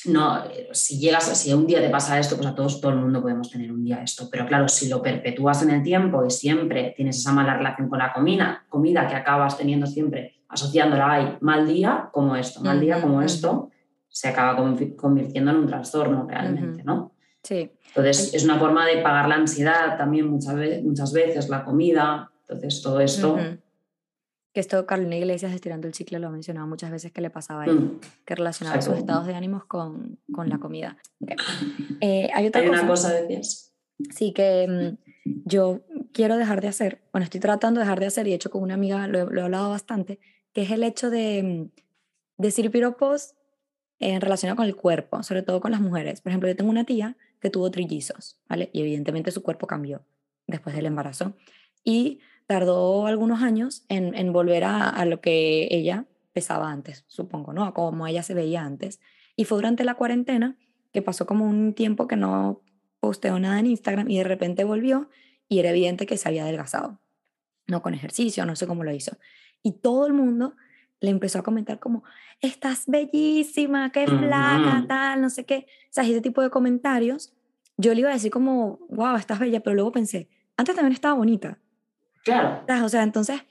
[SPEAKER 3] no, eh, si llegas, si un día te pasa esto, pues a todos, todo el mundo podemos tener un día esto. Pero claro, si lo perpetúas en el tiempo y siempre tienes esa mala relación con la comida, comida que acabas teniendo siempre asociándola a mal día como esto, mal día como esto, se acaba convi- convirtiendo en un trastorno realmente. ¿no?
[SPEAKER 2] Sí,
[SPEAKER 3] Entonces, es una forma de pagar la ansiedad también muchas veces, muchas veces la comida. Entonces, todo esto.
[SPEAKER 2] Que esto Carolina Iglesias estirando el chicle lo ha mencionado muchas veces que le pasaba a ella,
[SPEAKER 3] mm,
[SPEAKER 2] que relacionaba sus
[SPEAKER 3] Exacto.
[SPEAKER 2] estados de ánimos con, con la comida. Ok. Eh, hay otra
[SPEAKER 3] Hay
[SPEAKER 2] cosa,
[SPEAKER 3] una cosa, decías.
[SPEAKER 2] sí, que mm, yo quiero dejar de hacer, bueno, estoy tratando de dejar de hacer y de hecho con una amiga lo, he- lo he hablado bastante, que es el hecho de mm, decir piropos en relación con el cuerpo, sobre todo con las mujeres. Por ejemplo, yo tengo una tía que tuvo trillizos, ¿vale? Y evidentemente su cuerpo cambió después del embarazo. Y tardó algunos años en, en volver a, a lo que ella pesaba antes, supongo, ¿no? A como ella se veía antes. Y fue durante la cuarentena que pasó como un tiempo que no posteó nada en Instagram y de repente volvió y era evidente que se había adelgazado. No con ejercicio, no sé cómo lo hizo. Y todo el mundo le empezó a comentar como, estás bellísima, qué flaca,
[SPEAKER 3] Ujú.
[SPEAKER 2] tal, no sé qué. O sea, ese tipo de comentarios. Yo le iba a decir como, wow, estás bella, pero luego pensé, antes también estaba bonita.
[SPEAKER 3] Claro.
[SPEAKER 2] ¿sabes? O sea, entonces...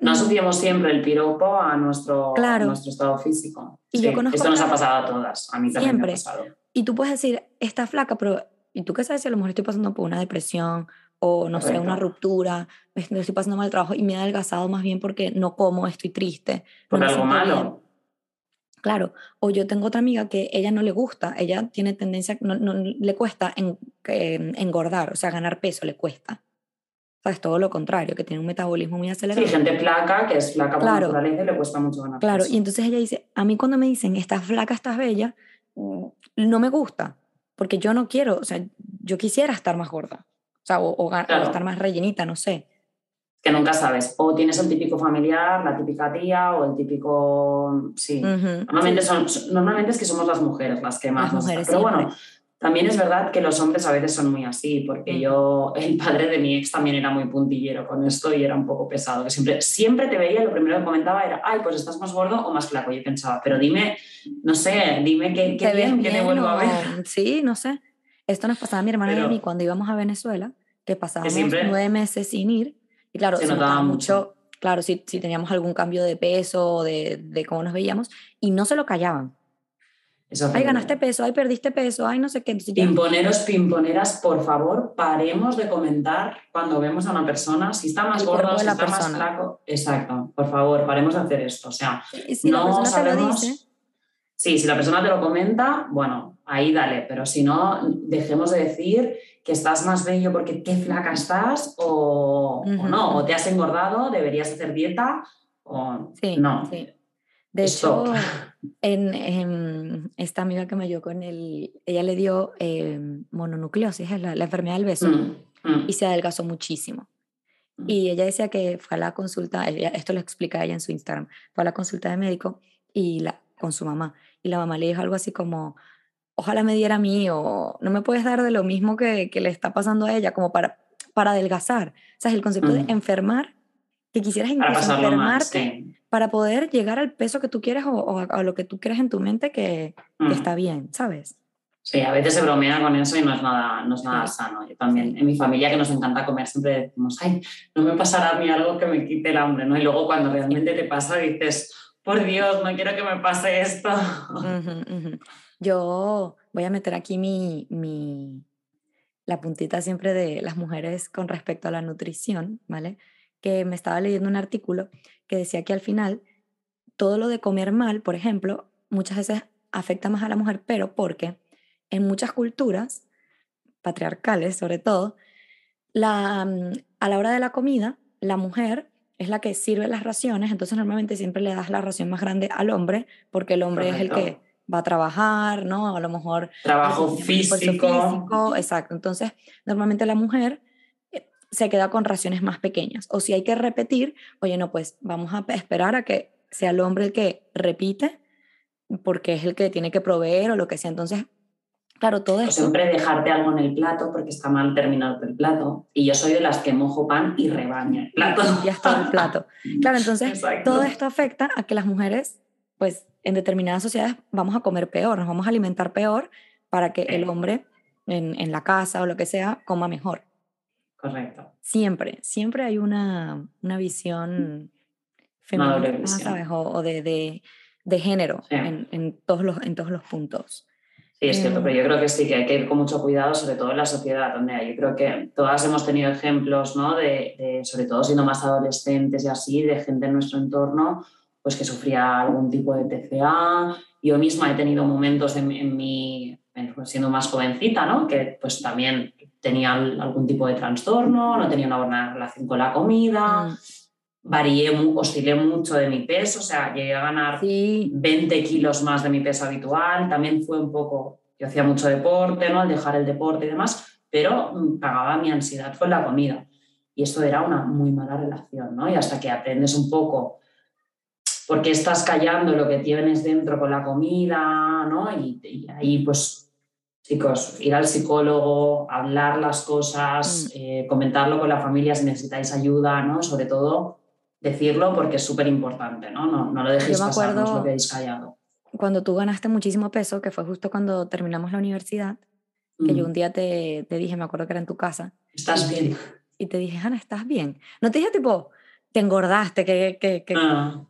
[SPEAKER 3] No
[SPEAKER 2] mm,
[SPEAKER 3] asociamos siempre el piropo a nuestro, a
[SPEAKER 2] Claro.
[SPEAKER 3] nuestro estado físico.
[SPEAKER 2] Y yo
[SPEAKER 3] Sí,
[SPEAKER 2] conozco
[SPEAKER 3] esto nos ha pasado a todas. A mí también me
[SPEAKER 2] Siempre.
[SPEAKER 3] ha pasado.
[SPEAKER 2] Y tú puedes decir, está flaca, pero ¿y tú qué sabes si a lo mejor estoy pasando por una depresión o no sé, una
[SPEAKER 3] Correcto.
[SPEAKER 2] ruptura, me me estoy pasando mal el trabajo y me he adelgazado más bien porque no como, estoy triste. no
[SPEAKER 3] Por
[SPEAKER 2] me
[SPEAKER 3] algo
[SPEAKER 2] siento bien?
[SPEAKER 3] malo.
[SPEAKER 2] Claro, o yo tengo otra amiga que ella no le gusta, ella tiene tendencia, no, no- le cuesta en- eh, engordar, o sea, ganar peso le cuesta. ¿Sabes? Todo lo contrario, que tiene un metabolismo muy
[SPEAKER 3] Sí,
[SPEAKER 2] acelerado.
[SPEAKER 3] gente flaca, que es flaca por
[SPEAKER 2] Claro.
[SPEAKER 3] naturaleza y le cuesta mucho ganar
[SPEAKER 2] Claro,
[SPEAKER 3] peso.
[SPEAKER 2] y entonces ella dice, a mí cuando me dicen, estás flaca, estás bella, mm, no me gusta, porque yo no quiero, o sea, yo quisiera estar más gorda, o sea, o, o ga- o
[SPEAKER 3] Claro.
[SPEAKER 2] estar más rellenita, no sé.
[SPEAKER 3] Que nunca sabes. O tienes el típico familiar, la típica tía o el típico... Sí.
[SPEAKER 2] Ujú,
[SPEAKER 3] Normalmente,
[SPEAKER 2] sí.
[SPEAKER 3] son, normalmente es que somos las mujeres las que más
[SPEAKER 2] Las
[SPEAKER 3] nos
[SPEAKER 2] mujeres
[SPEAKER 3] Pero bueno. También es verdad que los hombres a veces son muy así, porque
[SPEAKER 2] Mm.
[SPEAKER 3] yo, el padre de mi ex también era muy puntillero con esto y era un poco pesado, que siempre, siempre te veía lo primero que comentaba era, ay, pues estás más gordo o más flaco. Yo pensaba, pero dime, no sé, dime qué, qué
[SPEAKER 2] ¿Te ves
[SPEAKER 3] bien, que te vuelvo a ver.
[SPEAKER 2] Sí, no sé. Esto nos pasaba a mi hermana y a mí cuando íbamos a Venezuela, que pasábamos
[SPEAKER 3] siempre
[SPEAKER 2] nueve meses sin ir. Y claro,
[SPEAKER 3] se
[SPEAKER 2] se,
[SPEAKER 3] notaba
[SPEAKER 2] notaba mucho, claro, si, si teníamos algún cambio de peso o de, de cómo nos veíamos, y no se lo callaban.
[SPEAKER 3] Eso
[SPEAKER 2] Ay, ganaste peso, ay, perdiste peso, ay, no sé qué. Entonces
[SPEAKER 3] Pimponeros, pimponeras, por favor, paremos de comentar cuando vemos a una persona si está más
[SPEAKER 2] de
[SPEAKER 3] si está más flaco. Exacto, por favor, paremos de hacer esto. O sea,
[SPEAKER 2] y si la
[SPEAKER 3] no
[SPEAKER 2] persona te lo
[SPEAKER 3] sabemos-
[SPEAKER 2] dice,
[SPEAKER 3] Sí, si la persona te lo comenta, bueno, ahí dale, pero si no, dejemos de decir que estás más bello porque qué flaca estás o, no, o te has engordado, deberías hacer dieta o
[SPEAKER 2] sí,
[SPEAKER 3] no.
[SPEAKER 2] sí. De hecho, en, en esta amiga que me dio con él, ella le dio eh, mononucleosis, la, la enfermedad del beso,
[SPEAKER 3] Mm, mm,
[SPEAKER 2] y se adelgazó muchísimo.
[SPEAKER 3] mm.
[SPEAKER 2] Y ella decía que fue a la consulta, esto lo explica ella en su Instagram, fue a la consulta de médico y la, con su mamá. Y la mamá le dijo algo así como, ojalá me diera a mí o no me puedes dar de lo mismo que, que le está pasando a ella, como para, para adelgazar. O sea, el concepto de
[SPEAKER 3] Mm.
[SPEAKER 2] enfermar, que quisieras
[SPEAKER 3] Para
[SPEAKER 2] incluso
[SPEAKER 3] mal,
[SPEAKER 2] enfermarte
[SPEAKER 3] sí.
[SPEAKER 2] para poder llegar al peso que tú quieres o, o a, lo que tú crees en tu mente que, que
[SPEAKER 3] Mm.
[SPEAKER 2] está bien, ¿sabes?
[SPEAKER 3] Sí, a veces se bromea con eso y no es nada, no es nada
[SPEAKER 2] Sí.
[SPEAKER 3] sano. Yo también, en mi familia que nos encanta comer, siempre decimos, ay, no me pasará a mí algo que me quite el hambre, ¿no? Y luego cuando realmente te pasa dices, por Dios, no quiero que me pase esto.
[SPEAKER 2] Ujú, ujú. Yo voy a meter aquí mi, mi, la puntita siempre de las mujeres con respecto a la nutrición, ¿vale? Que me estaba leyendo un artículo que decía que al final todo lo de comer mal, por ejemplo, muchas veces afecta más a la mujer, pero porque en muchas culturas, patriarcales sobre todo, la, mm, a la hora de la comida, la mujer es la que sirve las raciones, entonces normalmente siempre le das la ración más grande al hombre, porque el hombre es el que va a trabajar, ¿no? A lo mejor
[SPEAKER 3] Trabajo físico.
[SPEAKER 2] físico, exacto. Entonces, normalmente la mujer se queda con raciones más pequeñas. O si hay que repetir, oye, no, pues vamos a esperar a que sea el hombre el que repite, porque es el que tiene que proveer o lo que sea. Entonces, claro, todo
[SPEAKER 3] O
[SPEAKER 2] esto...
[SPEAKER 3] siempre dejarte algo en el plato porque está mal terminado el plato. Y yo soy de las que mojo pan y rebaño el plato.
[SPEAKER 2] limpias todo el plato. Claro, entonces
[SPEAKER 3] Exacto.
[SPEAKER 2] todo esto afecta a que las mujeres, pues en determinadas sociedades vamos a comer peor, nos vamos a alimentar peor para que el hombre en, en la casa o lo que sea coma mejor.
[SPEAKER 3] Correcto.
[SPEAKER 2] Siempre, siempre hay una, una visión femenina,
[SPEAKER 3] visión.
[SPEAKER 2] ¿sabes? O, o de, de, de género
[SPEAKER 3] Sí.
[SPEAKER 2] en, en todos los, en todos los puntos.
[SPEAKER 3] Sí, es cierto,
[SPEAKER 2] Em,
[SPEAKER 3] pero yo creo que sí, que hay que ir con mucho cuidado, sobre todo en la sociedad, donde yo creo que todas hemos tenido ejemplos, ¿no? De, de, sobre todo siendo más adolescentes y así, de gente en nuestro entorno, pues que sufría algún tipo de TCA. Yo misma he tenido momentos en, en mi, en- pues, siendo más jovencita, ¿no? Que pues también tenía al- algún tipo de trastorno, no tenía una buena relación con la comida,
[SPEAKER 2] Mm,
[SPEAKER 3] varié, oscilé mucho de mi peso, o sea, llegué a ganar
[SPEAKER 2] Sí,
[SPEAKER 3] 20 kilos más de mi peso habitual. También fue un poco, yo hacía mucho deporte, ¿no? Al dejar el deporte y demás, pero mm, pagaba mi ansiedad con la comida. Y esto era una muy mala relación, ¿no? Y hasta que aprendes un poco por qué estás callando lo que tienes dentro con la comida, ¿no? Y, y ahí, pues, chicos, ir al psicólogo, hablar las cosas, eh, comentarlo con la familia si necesitáis ayuda, ¿no? Sobre todo decirlo porque es súper importante, ¿no? ¿no? No lo dejéis
[SPEAKER 2] Yo me
[SPEAKER 3] pasar, no os
[SPEAKER 2] acuerdo-
[SPEAKER 3] lo quedéis callado.
[SPEAKER 2] cuando tú ganaste muchísimo peso, que fue justo cuando terminamos la universidad, que yo
[SPEAKER 3] Mm.
[SPEAKER 2] un día te, te dije, me acuerdo que era en tu casa,
[SPEAKER 3] ¿Estás bien?
[SPEAKER 2] y te dije, Ana, ¿estás bien? No te dije tipo, te engordaste, que, que, que,
[SPEAKER 3] Ah,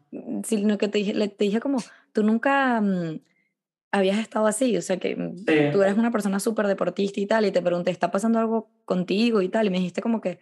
[SPEAKER 2] sino que te dije, te dije como, tú nunca mm, habías estado así, o sea que mm,
[SPEAKER 3] Sí.
[SPEAKER 2] tú eres una persona súper deportista y tal, y te pregunté, ¿está pasando algo contigo y tal? Y me dijiste como que,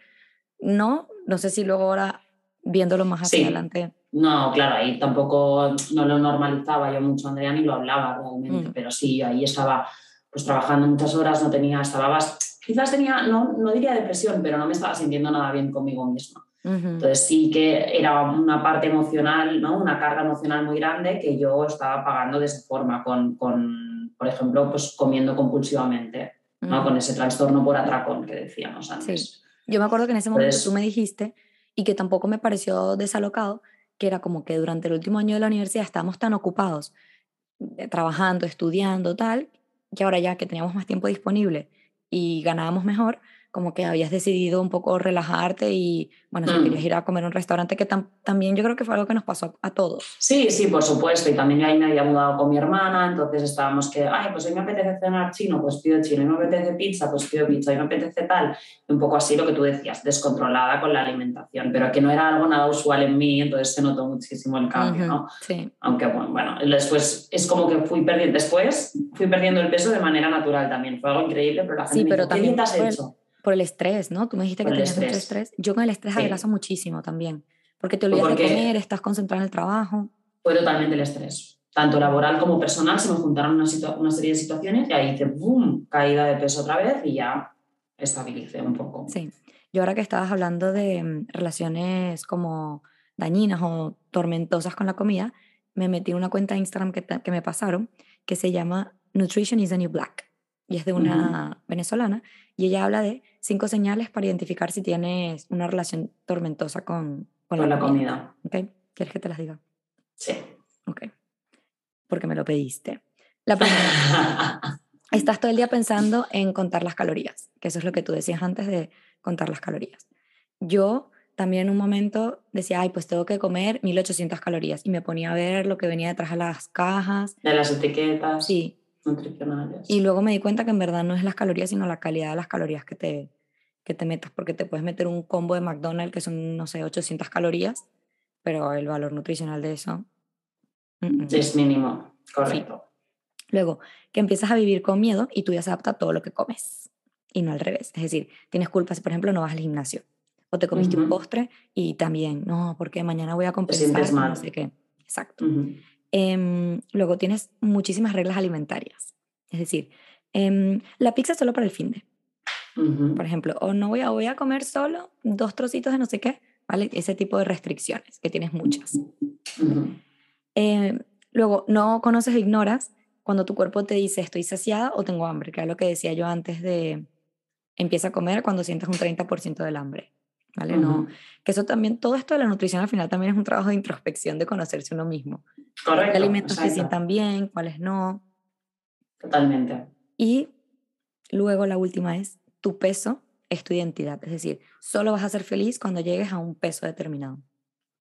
[SPEAKER 2] no, no sé si luego ahora, viéndolo más hacia
[SPEAKER 3] Sí.
[SPEAKER 2] adelante,
[SPEAKER 3] No, claro, ahí tampoco no lo normalizaba yo mucho, Andrea, ni lo hablaba realmente,
[SPEAKER 2] Mm.
[SPEAKER 3] pero sí, ahí estaba pues trabajando muchas horas, no tenía, estaba quizás tenía, no, no diría depresión, pero no me estaba sintiendo nada bien conmigo misma. Entonces sí que era una parte emocional, ¿no? una carga emocional muy grande que yo estaba pagando de esa forma, con, con, por ejemplo, pues comiendo compulsivamente, ¿no?
[SPEAKER 2] ujú.
[SPEAKER 3] con ese trastorno por atracón que decíamos antes.
[SPEAKER 2] Yo me acuerdo que en ese momento
[SPEAKER 3] Entonces-
[SPEAKER 2] tú me dijiste, y que tampoco me pareció desalocado, que era como que durante el último año de la universidad estábamos tan ocupados, eh, trabajando, estudiando, tal, que ahora ya que teníamos más tiempo disponible y ganábamos mejor, como que habías decidido un poco relajarte y, bueno, si
[SPEAKER 3] Mm.
[SPEAKER 2] querías ir a comer a un restaurante, que tam- también yo creo que fue algo que nos pasó a todos.
[SPEAKER 3] Sí, sí, por supuesto. Y también ahí me había mudado con mi hermana, entonces estábamos que, ay, pues hoy me apetece cenar chino, pues pido chino, hoy me apetece pizza, pues pido pizza, hoy me apetece tal. Y un poco así lo que tú decías, descontrolada con la alimentación, pero que no era algo nada usual en mí, entonces se notó muchísimo el cambio, ¿no?
[SPEAKER 2] Sí,
[SPEAKER 3] Aunque bueno, bueno, después es como que fui perdiendo, después fui perdiendo el peso de manera natural también, fue algo increíble, pero la gente
[SPEAKER 2] Sí,
[SPEAKER 3] me
[SPEAKER 2] pero
[SPEAKER 3] dijo, ¿qué
[SPEAKER 2] también
[SPEAKER 3] dieta has hecho?
[SPEAKER 2] Por el estrés, ¿no? Tú me dijiste que
[SPEAKER 3] Por el
[SPEAKER 2] tenías mucho
[SPEAKER 3] estrés.
[SPEAKER 2] Yo con el estrés
[SPEAKER 3] Sí.
[SPEAKER 2] adelgazo muchísimo también, porque te olvidas de
[SPEAKER 3] porque-
[SPEAKER 2] comer, estás concentrado en el trabajo.
[SPEAKER 3] Fue totalmente el estrés, tanto laboral como personal, se me juntaron una, una serie de situaciones y ahí hice, ¡boom!, caída de peso otra vez y ya estabilicé un poco.
[SPEAKER 2] Sí, yo ahora que estabas hablando de mm, relaciones como dañinas o tormentosas con la comida, me metí en una cuenta de Instagram que, que me pasaron que se llama Nutrition is the New Black y es de una venezolana y ella habla de cinco señales para identificar si tienes una relación tormentosa con,
[SPEAKER 3] con, la, comida.
[SPEAKER 2] ¿Okay? ¿Quieres que te las diga?
[SPEAKER 3] Sí.
[SPEAKER 2] Ok. Porque me lo pediste. La primera, estás todo el día pensando en contar las calorías, que eso es lo que tú decías antes de contar las calorías. Yo también en un momento decía, ay, pues tengo que comer 1800 calorías y me ponía a ver lo que venía detrás de las cajas.
[SPEAKER 3] De las etiquetas.
[SPEAKER 2] Sí.
[SPEAKER 3] Nutricionales.
[SPEAKER 2] Y luego me di cuenta que en verdad no es las calorías, sino la calidad de las calorías que te, que te metas, porque te puedes meter un combo de McDonald's que son, no sé, 800 calorías, pero el valor nutricional de eso
[SPEAKER 3] es mínimo, correcto.
[SPEAKER 2] Luego, que empiezas a vivir con miedo y tú ya se adapta a todo lo que comes y no al revés. Es decir, tienes culpas por ejemplo, no vas al gimnasio o te comiste un postre y también, no, porque mañana voy a compensar, no sé qué. Exacto. Em, luego, tienes muchísimas reglas alimentarias. Es decir, em, la pizza es solo para el fin de. Por ejemplo, o no voy a, voy a comer solo dos trocitos de no sé qué, ¿vale? Ese tipo de restricciones, que tienes muchas. Eh, luego, no conoces o ignoras cuando tu cuerpo te dice estoy saciada o tengo hambre, que es lo que decía yo antes de empieza a comer cuando sientes un 30% del hambre. ¿Vale? no, que eso también, todo esto de la nutrición al final también es un trabajo de introspección, de conocerse uno mismo.
[SPEAKER 3] Correcto.
[SPEAKER 2] ¿Qué alimentos te sientan bien, cuáles no?
[SPEAKER 3] Totalmente.
[SPEAKER 2] Y luego la última es, tu peso es tu identidad. Es decir, solo vas a ser feliz cuando llegues a un peso determinado.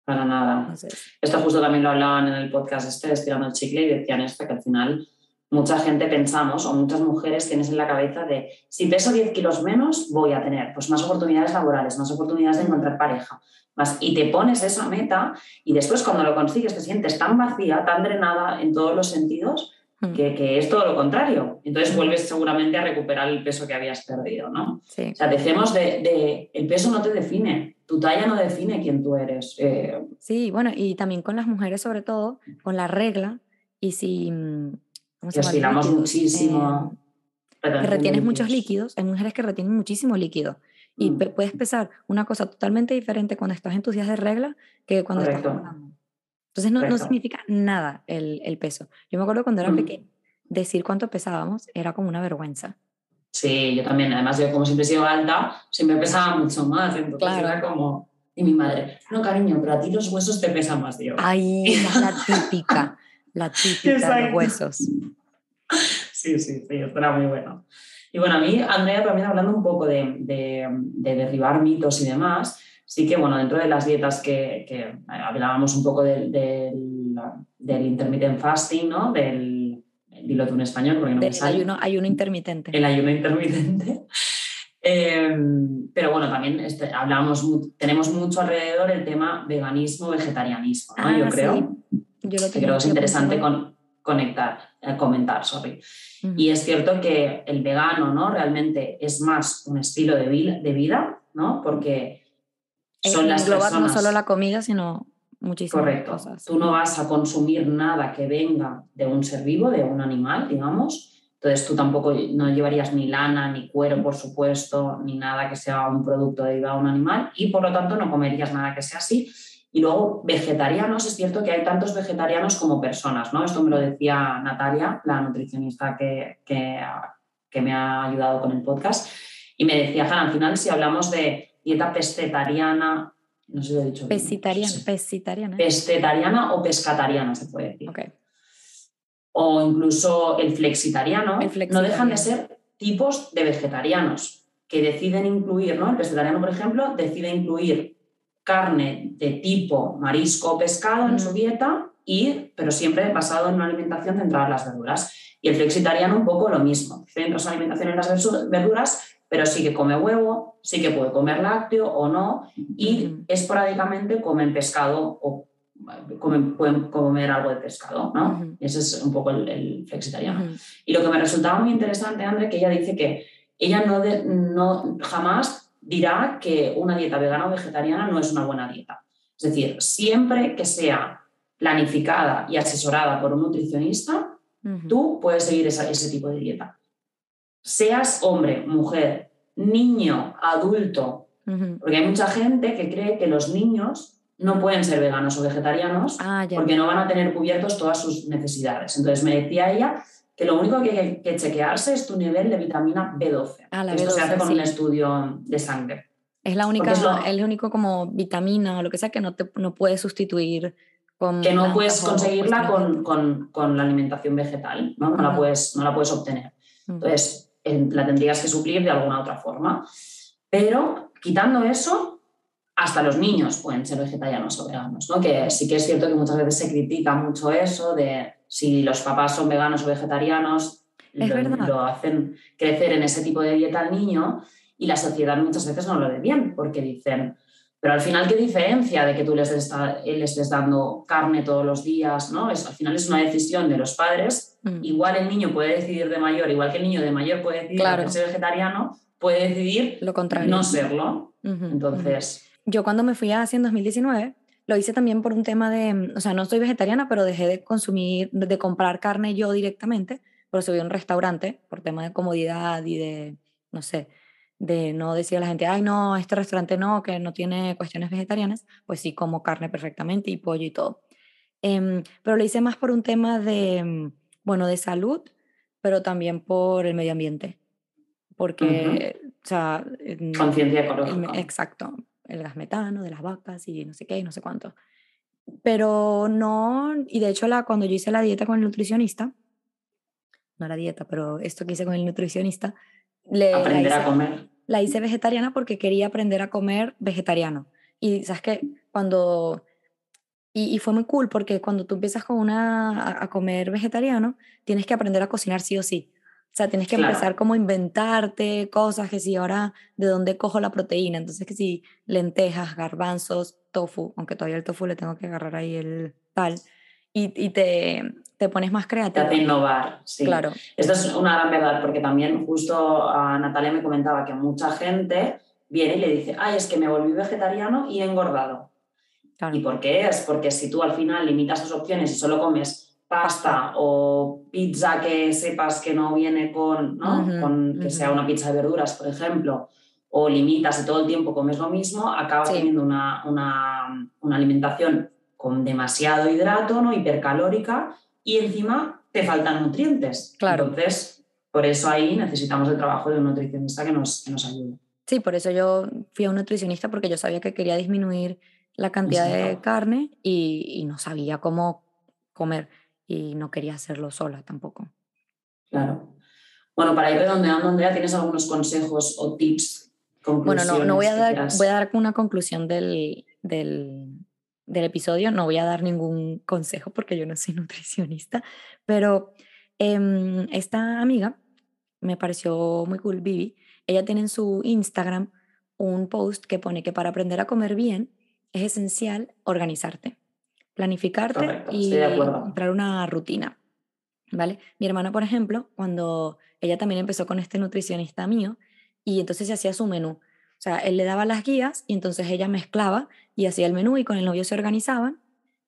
[SPEAKER 3] Para nada. Esto justo también lo hablaban en el podcast este, Estirando el Chicle, y decían esto, que al final mucha gente pensamos, o muchas mujeres tienes en la cabeza de, si peso 10 kilos menos, voy a tener pues, más oportunidades laborales, más oportunidades de encontrar pareja. Más, y te pones esa meta y después cuando lo consigues te sientes tan vacía, tan drenada en todos los sentidos, mm. que, es todo lo contrario. Entonces vuelves seguramente a recuperar el peso que habías perdido, ¿no?
[SPEAKER 2] Sí.
[SPEAKER 3] O sea, dejemos de, de, El peso no te define, tu talla no define quién tú eres. Eh.
[SPEAKER 2] Sí, bueno, y también con las mujeres sobre todo, con la regla, y si...
[SPEAKER 3] Mm, Respiramos muchísimo.
[SPEAKER 2] Eh, retienes muchos líquidos, hay mujeres que retienen muchísimo líquido. Y mm. puedes pesar una cosa totalmente diferente cuando estás en tus días de regla que cuando estás hablando. Entonces no, no, significa nada el, el, peso. Yo me acuerdo cuando era pequeña, decir cuánto pesábamos era como una vergüenza.
[SPEAKER 3] Sí, yo también. Además, yo como siempre he sido alta, siempre pesaba mucho más. Entonces era como... Y mi madre, no, cariño, pero a ti los huesos te pesan más, tío.
[SPEAKER 2] Ay, la típica, la típica de huesos.
[SPEAKER 3] Sí, sí, sí, era muy bueno. Y bueno, a mí, Andrea, también hablando un poco de, de, derribar mitos y demás, sí que, bueno, dentro de las dietas que, que hablábamos un poco del, del, del intermittent fasting, ¿no? Del dilo tú en español porque no me sale.
[SPEAKER 2] Ayuno, ayuno intermitente.
[SPEAKER 3] El ayuno intermitente. Em, pero bueno, también este, hablamos, tenemos mucho alrededor el tema veganismo, vegetarianismo, ¿no? yo ah, creo. Yo lo creo que es interesante con, conectar, eh, comentar, sorry. Y es cierto que el vegano, ¿no? Realmente es más un estilo de, vida, de vida ¿no? Porque son las personas...
[SPEAKER 2] no solo la comida, sino muchísimas
[SPEAKER 3] Correcto.
[SPEAKER 2] cosas.
[SPEAKER 3] Tú no vas a consumir nada que venga de un ser vivo, de un animal, digamos. Entonces tú tampoco no llevarías ni lana, ni cuero, por supuesto, ni nada que sea un producto derivado de un animal y por lo tanto no comerías nada que sea así. Y luego, vegetarianos, es cierto que hay tantos vegetarianos como personas, ¿no? Esto me lo decía Natalia, la nutricionista que, que, que me ha ayudado con el podcast, y me decía, Jana, al final si hablamos de dieta pescetariana, no sé si lo he dicho.
[SPEAKER 2] Pescitariana.
[SPEAKER 3] Pescetariana o pescatariana, se puede decir. O incluso el flexitariano. No dejan de ser tipos de vegetarianos que deciden incluir, ¿no? El pescetariano, por ejemplo, decide incluir carne de tipo marisco o pescado en su dieta, y, pero siempre basado en una alimentación centrada en las verduras. Y el flexitariano un poco lo mismo, centra su alimentación en las verduras, pero sí que come huevo, sí que puede comer lácteo o no, y esporádicamente comen pescado o comen, pueden comer algo de pescado, ¿no? Ese es un poco el, flexitariano. Y lo que me resultaba muy interesante, André, que ella dice que ella no, no jamás dirá que una dieta vegana o vegetariana no es una buena dieta. Es decir, siempre que sea planificada y asesorada por un nutricionista, tú puedes seguir ese tipo de dieta seas hombre, mujer, niño, adulto, porque hay mucha gente que cree que los niños no pueden ser veganos o vegetarianos
[SPEAKER 2] Ah,
[SPEAKER 3] porque no van a tener cubiertos todas sus necesidades. Entonces me decía ella que lo único que hay que chequearse es tu nivel de vitamina B12.
[SPEAKER 2] Ah, la
[SPEAKER 3] Esto se
[SPEAKER 2] B12,
[SPEAKER 3] hace con
[SPEAKER 2] sí.
[SPEAKER 3] un estudio de sangre.
[SPEAKER 2] Es la única,
[SPEAKER 3] es lo-
[SPEAKER 2] es el único como vitamina o lo que sea que no te no puedes sustituir con
[SPEAKER 3] Que no puedes conseguirla con, con- con la alimentación vegetal, ¿no? No, la puedes, no la puedes obtener. Entonces, en- la tendrías que suplir de alguna otra forma. Pero quitando eso, hasta los niños pueden ser vegetarianos o veganos, ¿no? Que sí que es cierto que muchas veces se critica mucho eso de si los papás son veganos o vegetarianos, lo, hacen crecer en ese tipo de dieta al niño y la sociedad muchas veces no lo ve bien porque dicen, pero al final, ¿qué diferencia de que tú les estés, le estés dando carne todos los días? ¿no? Es, al final es una decisión de los padres
[SPEAKER 2] Mm.
[SPEAKER 3] igual el niño puede decidir de mayor, igual que el niño de mayor puede decidir
[SPEAKER 2] Claro.
[SPEAKER 3] ser vegetariano, puede decidir
[SPEAKER 2] Lo contrario.
[SPEAKER 3] no serlo. Entonces,
[SPEAKER 2] Yo cuando me fui a Asia en 2019, lo hice también por un tema de, mm, o sea, no soy vegetariana, pero dejé de consumir, de comprar carne yo directamente, pero subí a un restaurante por tema de comodidad y de, no sé, de no decir a la gente, ay, no, este restaurante no, que no tiene cuestiones vegetarianas, pues sí como carne perfectamente y pollo y todo. Em, pero lo hice más por un tema de, mm, bueno, de salud, pero también por el medio ambiente. Porque, o sea, en-
[SPEAKER 3] conciencia ecológica.
[SPEAKER 2] exacto, el gas metano de las vacas y no sé qué y no sé cuánto. Pero no, y de hecho la, cuando yo hice la dieta con el nutricionista, no la dieta, pero esto que hice con el nutricionista, le, la,
[SPEAKER 3] Aprender
[SPEAKER 2] hice,
[SPEAKER 3] a comer.
[SPEAKER 2] la hice vegetariana porque quería aprender a comer vegetariano. Y sabes que cuando... Y, y fue muy cool porque cuando tú empiezas con una, a, a comer vegetariano, tienes que aprender a cocinar sí o sí. O sea, tienes que
[SPEAKER 3] Claro.
[SPEAKER 2] empezar como a inventarte cosas, que si ahora de dónde cojo la proteína, entonces que si lentejas, garbanzos, tofu, aunque todavía el tofu le tengo que agarrar ahí el tal, y, y te, te pones más
[SPEAKER 3] Te
[SPEAKER 2] creativa.
[SPEAKER 3] hace innovar. Sí.
[SPEAKER 2] Claro,
[SPEAKER 3] Esto es una gran verdad, porque también justo a Natalia me comentaba que mucha gente viene y le dice, ay, es que me volví vegetariano y he engordado.
[SPEAKER 2] Claro.
[SPEAKER 3] ¿Y por qué es? Porque si tú al final limitas tus opciones y solo comes pasta o pizza que sepas que no viene con, ¿no? Con que sea una pizza de verduras, por ejemplo, o limitas y todo el tiempo comes lo mismo, acabas
[SPEAKER 2] Sí.
[SPEAKER 3] teniendo una, una- una alimentación con demasiado hidrato, ¿no? hipercalórica, y encima te faltan nutrientes.
[SPEAKER 2] Claro.
[SPEAKER 3] Entonces, por eso ahí necesitamos el trabajo de un nutricionista que nos, que nos ayude.
[SPEAKER 2] Sí, por eso yo fui a un nutricionista porque yo sabía que quería disminuir la cantidad de carne y, y no sabía cómo comer y no quería hacerlo sola tampoco.
[SPEAKER 3] Claro. Bueno, para ir redondeando, Andrea, ¿tienes algunos consejos o tips?
[SPEAKER 2] Bueno, no, no voy a dar, voy a dar una conclusión del, del, del episodio, no voy a dar ningún consejo porque yo no soy nutricionista, pero em, esta amiga me pareció muy cool, Vivi, ella tiene en su Instagram un post que pone que para aprender a comer bien es esencial organizarte, planificarte
[SPEAKER 3] Correcto,
[SPEAKER 2] y encontrar una rutina. ¿Vale? Mi hermana, por ejemplo, cuando ella también empezó con este nutricionista mío, y entonces se hacía su menú. O sea, él le daba las guías y entonces ella mezclaba y hacía el menú y con el novio se organizaban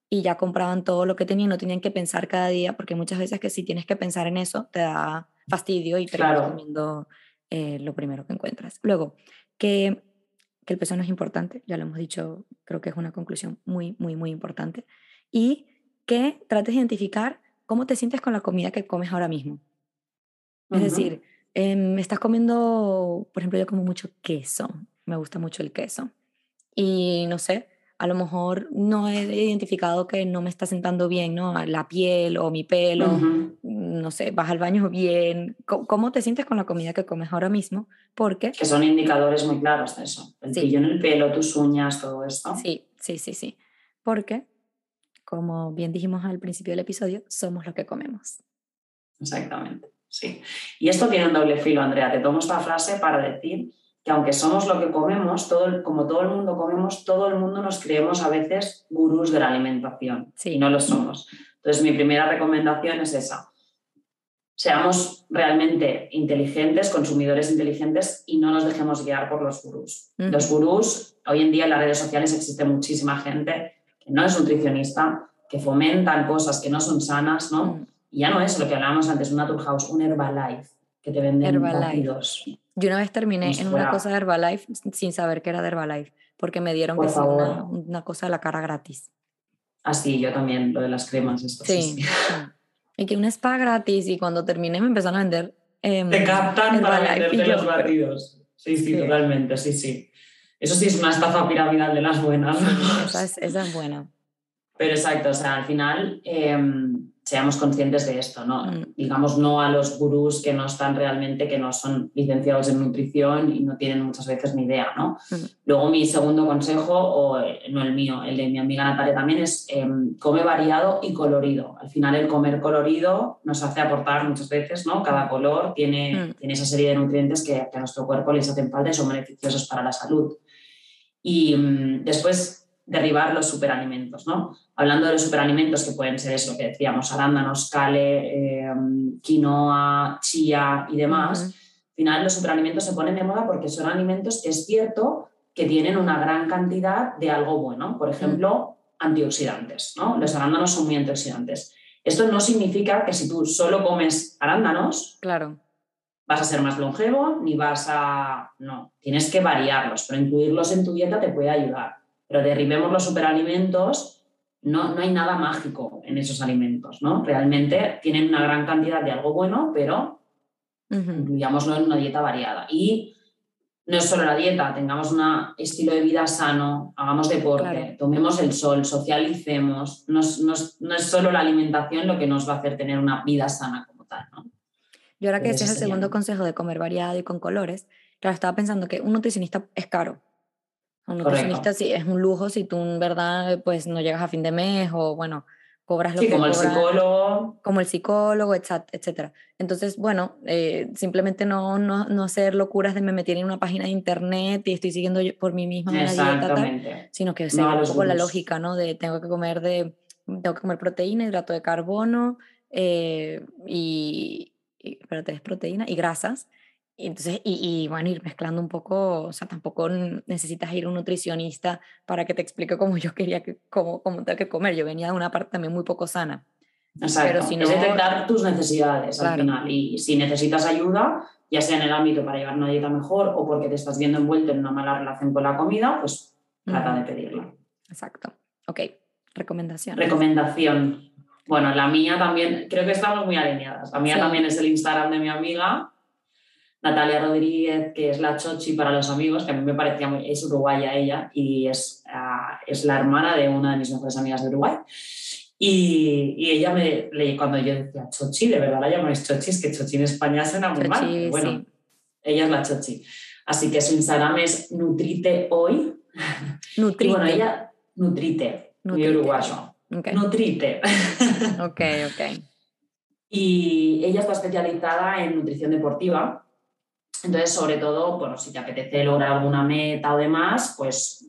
[SPEAKER 2] y ya compraban todo lo que tenían, no tenían que pensar cada día, porque muchas veces que si tienes que pensar en eso te da fastidio y terminas
[SPEAKER 3] Claro.
[SPEAKER 2] comiendo eh, lo primero que encuentras. Luego, que, que el peso no es importante, ya lo hemos dicho, creo que es una conclusión muy, muy, muy importante, y que trates de identificar cómo te sientes con la comida que comes ahora mismo. Es
[SPEAKER 3] Ujú.
[SPEAKER 2] decir, em, estás comiendo, por ejemplo, yo como mucho queso, me gusta mucho el queso. Y no sé, a lo mejor no he identificado que no me está sentando bien, ¿no? La piel o mi pelo, no sé, vas al baño bien. ¿Cómo te sientes con la comida que comes ahora mismo? Porque,
[SPEAKER 3] Que son indicadores muy claros de eso. El
[SPEAKER 2] Sí.
[SPEAKER 3] en el pelo, tus uñas, todo esto.
[SPEAKER 2] sí, sí, sí, sí. Porque, como bien dijimos al principio del episodio, somos lo que comemos.
[SPEAKER 3] Exactamente, sí. Y esto tiene un doble filo, Andrea. Te tomo esta frase para decir que aunque somos lo que comemos, todo como todo el mundo comemos, todo el mundo nos creemos a veces gurús de la alimentación
[SPEAKER 2] Sí.
[SPEAKER 3] y no lo somos. Entonces, mi primera recomendación es esa. Seamos realmente inteligentes, consumidores inteligentes y no nos dejemos guiar por los gurús. Los gurús, hoy en día en las redes sociales existe muchísima gente que no es nutricionista, que fomentan cosas que no son sanas, ¿no? Y ya no es lo que hablábamos antes, un Naturhaus, un Herbalife, que te venden
[SPEAKER 2] Herbalife.
[SPEAKER 3] batidos.
[SPEAKER 2] Yo una vez terminé en una cosa de Herbalife sin saber que era de Herbalife, porque me dieron que sí, una, una cosa de la cara gratis.
[SPEAKER 3] Ah, sí, yo también, lo de las cremas, esto. Sí,
[SPEAKER 2] Sí.
[SPEAKER 3] sí.
[SPEAKER 2] sí. Y que un spa gratis y cuando terminé me empezaron a vender... em,
[SPEAKER 3] Te captan para venderte los batidos. Sí, sí,
[SPEAKER 2] Sí.
[SPEAKER 3] totalmente, sí, sí. Eso sí es una estafa piramidal de las buenas.
[SPEAKER 2] Esa es, esa es buena.
[SPEAKER 3] Pero exacto, o sea, al final em, seamos conscientes de esto, ¿no?
[SPEAKER 2] Mm.
[SPEAKER 3] Digamos no a los gurús que no están realmente, que no son licenciados en nutrición y no tienen muchas veces ni idea, ¿no?
[SPEAKER 2] Mm.
[SPEAKER 3] Luego mi segundo consejo, o eh, no el mío, el de mi amiga Natalia también, es em, come variado y colorido. Al final el comer colorido nos hace aportar muchas veces, ¿no? Cada color tiene,
[SPEAKER 2] Mm.
[SPEAKER 3] tiene esa serie de nutrientes que, que a nuestro cuerpo les hacen falta y son beneficiosos para la salud. Y mm, después derribar los superalimentos, ¿no? Hablando de los superalimentos que pueden ser eso que decíamos, arándanos, kale, eh, quinoa, chía y demás, al final los superalimentos se ponen de moda porque son alimentos que es cierto que tienen una gran cantidad de algo bueno, por ejemplo, antioxidantes, ¿no? Los arándanos son muy antioxidantes. Esto no significa que si tú solo comes arándanos
[SPEAKER 2] Claro.
[SPEAKER 3] vas a ser más longevo ni vas a... No, tienes que variarlos, pero incluirlos en tu dieta te puede ayudar. Pero derribemos los superalimentos, no, no hay nada mágico en esos alimentos, ¿no? Realmente tienen una gran cantidad de algo bueno, pero
[SPEAKER 2] Ujú.
[SPEAKER 3] incluyámoslo en una dieta variada. Y no es solo la dieta, tengamos un estilo de vida sano, hagamos deporte,
[SPEAKER 2] Claro.
[SPEAKER 3] tomemos el sol, socialicemos. No es, no es- no es solo la alimentación lo que nos va a hacer tener una vida sana como tal, ¿no?
[SPEAKER 2] Yo ahora que ese es el segundo consejo de comer variado y con colores, claro, estaba pensando que un nutricionista es caro. Un nutricionista sí es un lujo si tú en verdad pues no llegas a fin de mes o bueno, cobras lo
[SPEAKER 3] Sí,
[SPEAKER 2] que
[SPEAKER 3] como el
[SPEAKER 2] cobra-
[SPEAKER 3] psicólogo,
[SPEAKER 2] como el psicólogo, etcétera. Entonces, bueno, eh, simplemente no, no, no hacer locuras de me metí en una página de internet y estoy siguiendo yo por mí misma una dieta tal, sino que
[SPEAKER 3] No
[SPEAKER 2] seguir
[SPEAKER 3] a
[SPEAKER 2] un poco la lógica, ¿no? De tengo que comer de, tengo que comer proteína, hidrato de carbono eh, y, y, espérate, es proteína y grasas. Y entonces, y, y, bueno, ir mezclando un poco, o sea, tampoco necesitas ir a un nutricionista para que te explique cómo yo quería que, cómo, cómo tengo que comer. Yo venía de una parte también muy poco sana.
[SPEAKER 3] Exacto.
[SPEAKER 2] Pero si
[SPEAKER 3] Es
[SPEAKER 2] no-
[SPEAKER 3] detectar tus necesidades al
[SPEAKER 2] Claro.
[SPEAKER 3] final. Y si necesitas ayuda, ya sea en el ámbito para llevar una dieta mejor o porque te estás viendo envuelto en una mala relación con la comida, pues trata de pedirla.
[SPEAKER 2] Exacto. Ok, recomendación.
[SPEAKER 3] Recomendación. Bueno, la mía también, creo que estamos muy alineadas. La mía
[SPEAKER 2] Sí.
[SPEAKER 3] también es el Instagram de mi amiga, Natalia Rodríguez, que es la Chochi para los amigos, que a mí me parecía muy, es uruguaya ella y es, ah, es la hermana de una de mis mejores amigas de Uruguay. Y, y ella me, le- cuando yo decía Chochi, de verdad la llamáis Chochi, es que Chochi en España suena muy mal.
[SPEAKER 2] Chochi,
[SPEAKER 3] Bueno,
[SPEAKER 2] sí.
[SPEAKER 3] ella es la Chochi. Así que su Instagram es Nutrite Hoy. Y
[SPEAKER 2] Nutrite.
[SPEAKER 3] bueno, ella, Nutrite,
[SPEAKER 2] Nutrite.
[SPEAKER 3] uruguayo.
[SPEAKER 2] Ok,
[SPEAKER 3] Nutrite.
[SPEAKER 2] ok, ok.
[SPEAKER 3] Y ella está especializada en nutrición deportiva. Entonces, sobre todo, bueno, si te apetece lograr alguna meta o demás, pues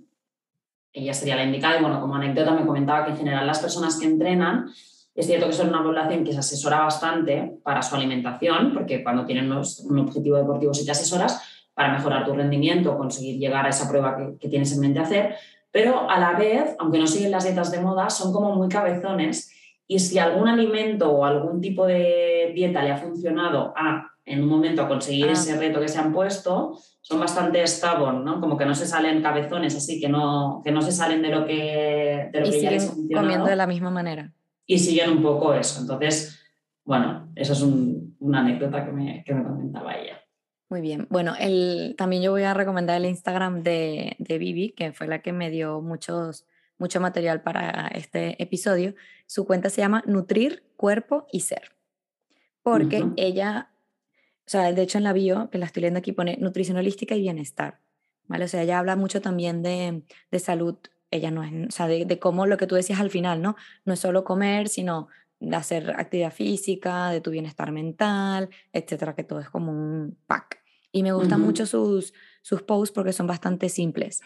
[SPEAKER 3] ella sería la indicada. Y bueno, como anécdota me comentaba que en general las personas que entrenan, es cierto que son una población que se asesora bastante para su alimentación, porque cuando tienen un objetivo deportivo sí te asesoras para mejorar tu rendimiento conseguir llegar a esa prueba que, que tienes en mente hacer, pero a la vez, aunque no siguen las dietas de moda, son como muy cabezones y si algún alimento o algún tipo de dieta le ha funcionado a, en un momento a conseguir
[SPEAKER 2] Ah.
[SPEAKER 3] ese reto que se han puesto, son bastante stubborn, ¿no? Como que no se salen cabezones así, que no, que no se salen de lo que, de lo
[SPEAKER 2] Y
[SPEAKER 3] que ya les
[SPEAKER 2] comiendo de la misma manera.
[SPEAKER 3] y siguen un poco eso. Entonces, bueno, esa es un- una anécdota que me, que me comentaba ella.
[SPEAKER 2] Muy bien. Bueno, el, también yo voy a recomendar el Instagram de, de Vivi, que fue la que me dio muchos, mucho material para este episodio. Su cuenta se llama Nutrir Cuerpo y Ser. Porque ella, o sea, de hecho en la bio, que la estoy leyendo aquí, pone nutrición holística y bienestar. ¿Vale? O sea, ella habla mucho también de, de salud. Ella no es, o sea, de, de cómo lo que tú decías al final, ¿no? No es solo comer, sino de hacer actividad física, de tu bienestar mental, etcétera, que todo es como un pack. Y me gustan
[SPEAKER 3] Ujú.
[SPEAKER 2] mucho sus, sus posts porque son bastante simples.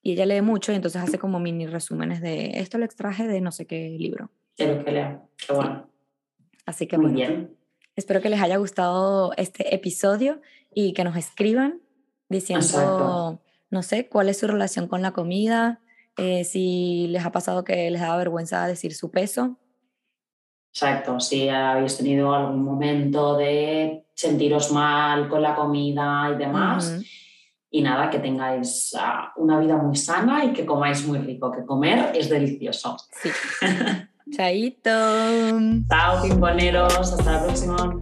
[SPEAKER 2] Y ella lee mucho y entonces hace como mini resúmenes de esto lo extraje de no sé qué libro.
[SPEAKER 3] Quiero que lea. Qué bueno.
[SPEAKER 2] Así que
[SPEAKER 3] Muy
[SPEAKER 2] bueno,
[SPEAKER 3] bien.
[SPEAKER 2] Espero que les haya gustado este episodio y que nos escriban diciendo,
[SPEAKER 3] Exacto.
[SPEAKER 2] no sé, cuál es su relación con la comida, eh, si les ha pasado que les da vergüenza decir su peso
[SPEAKER 3] Exacto, si habéis tenido algún momento de sentiros mal con la comida y demás. Y nada, que tengáis ah, una vida muy sana y que comáis muy rico, que comer es delicioso.
[SPEAKER 2] Sí. Chaito.
[SPEAKER 3] Chao, pimponeros, hasta la próxima.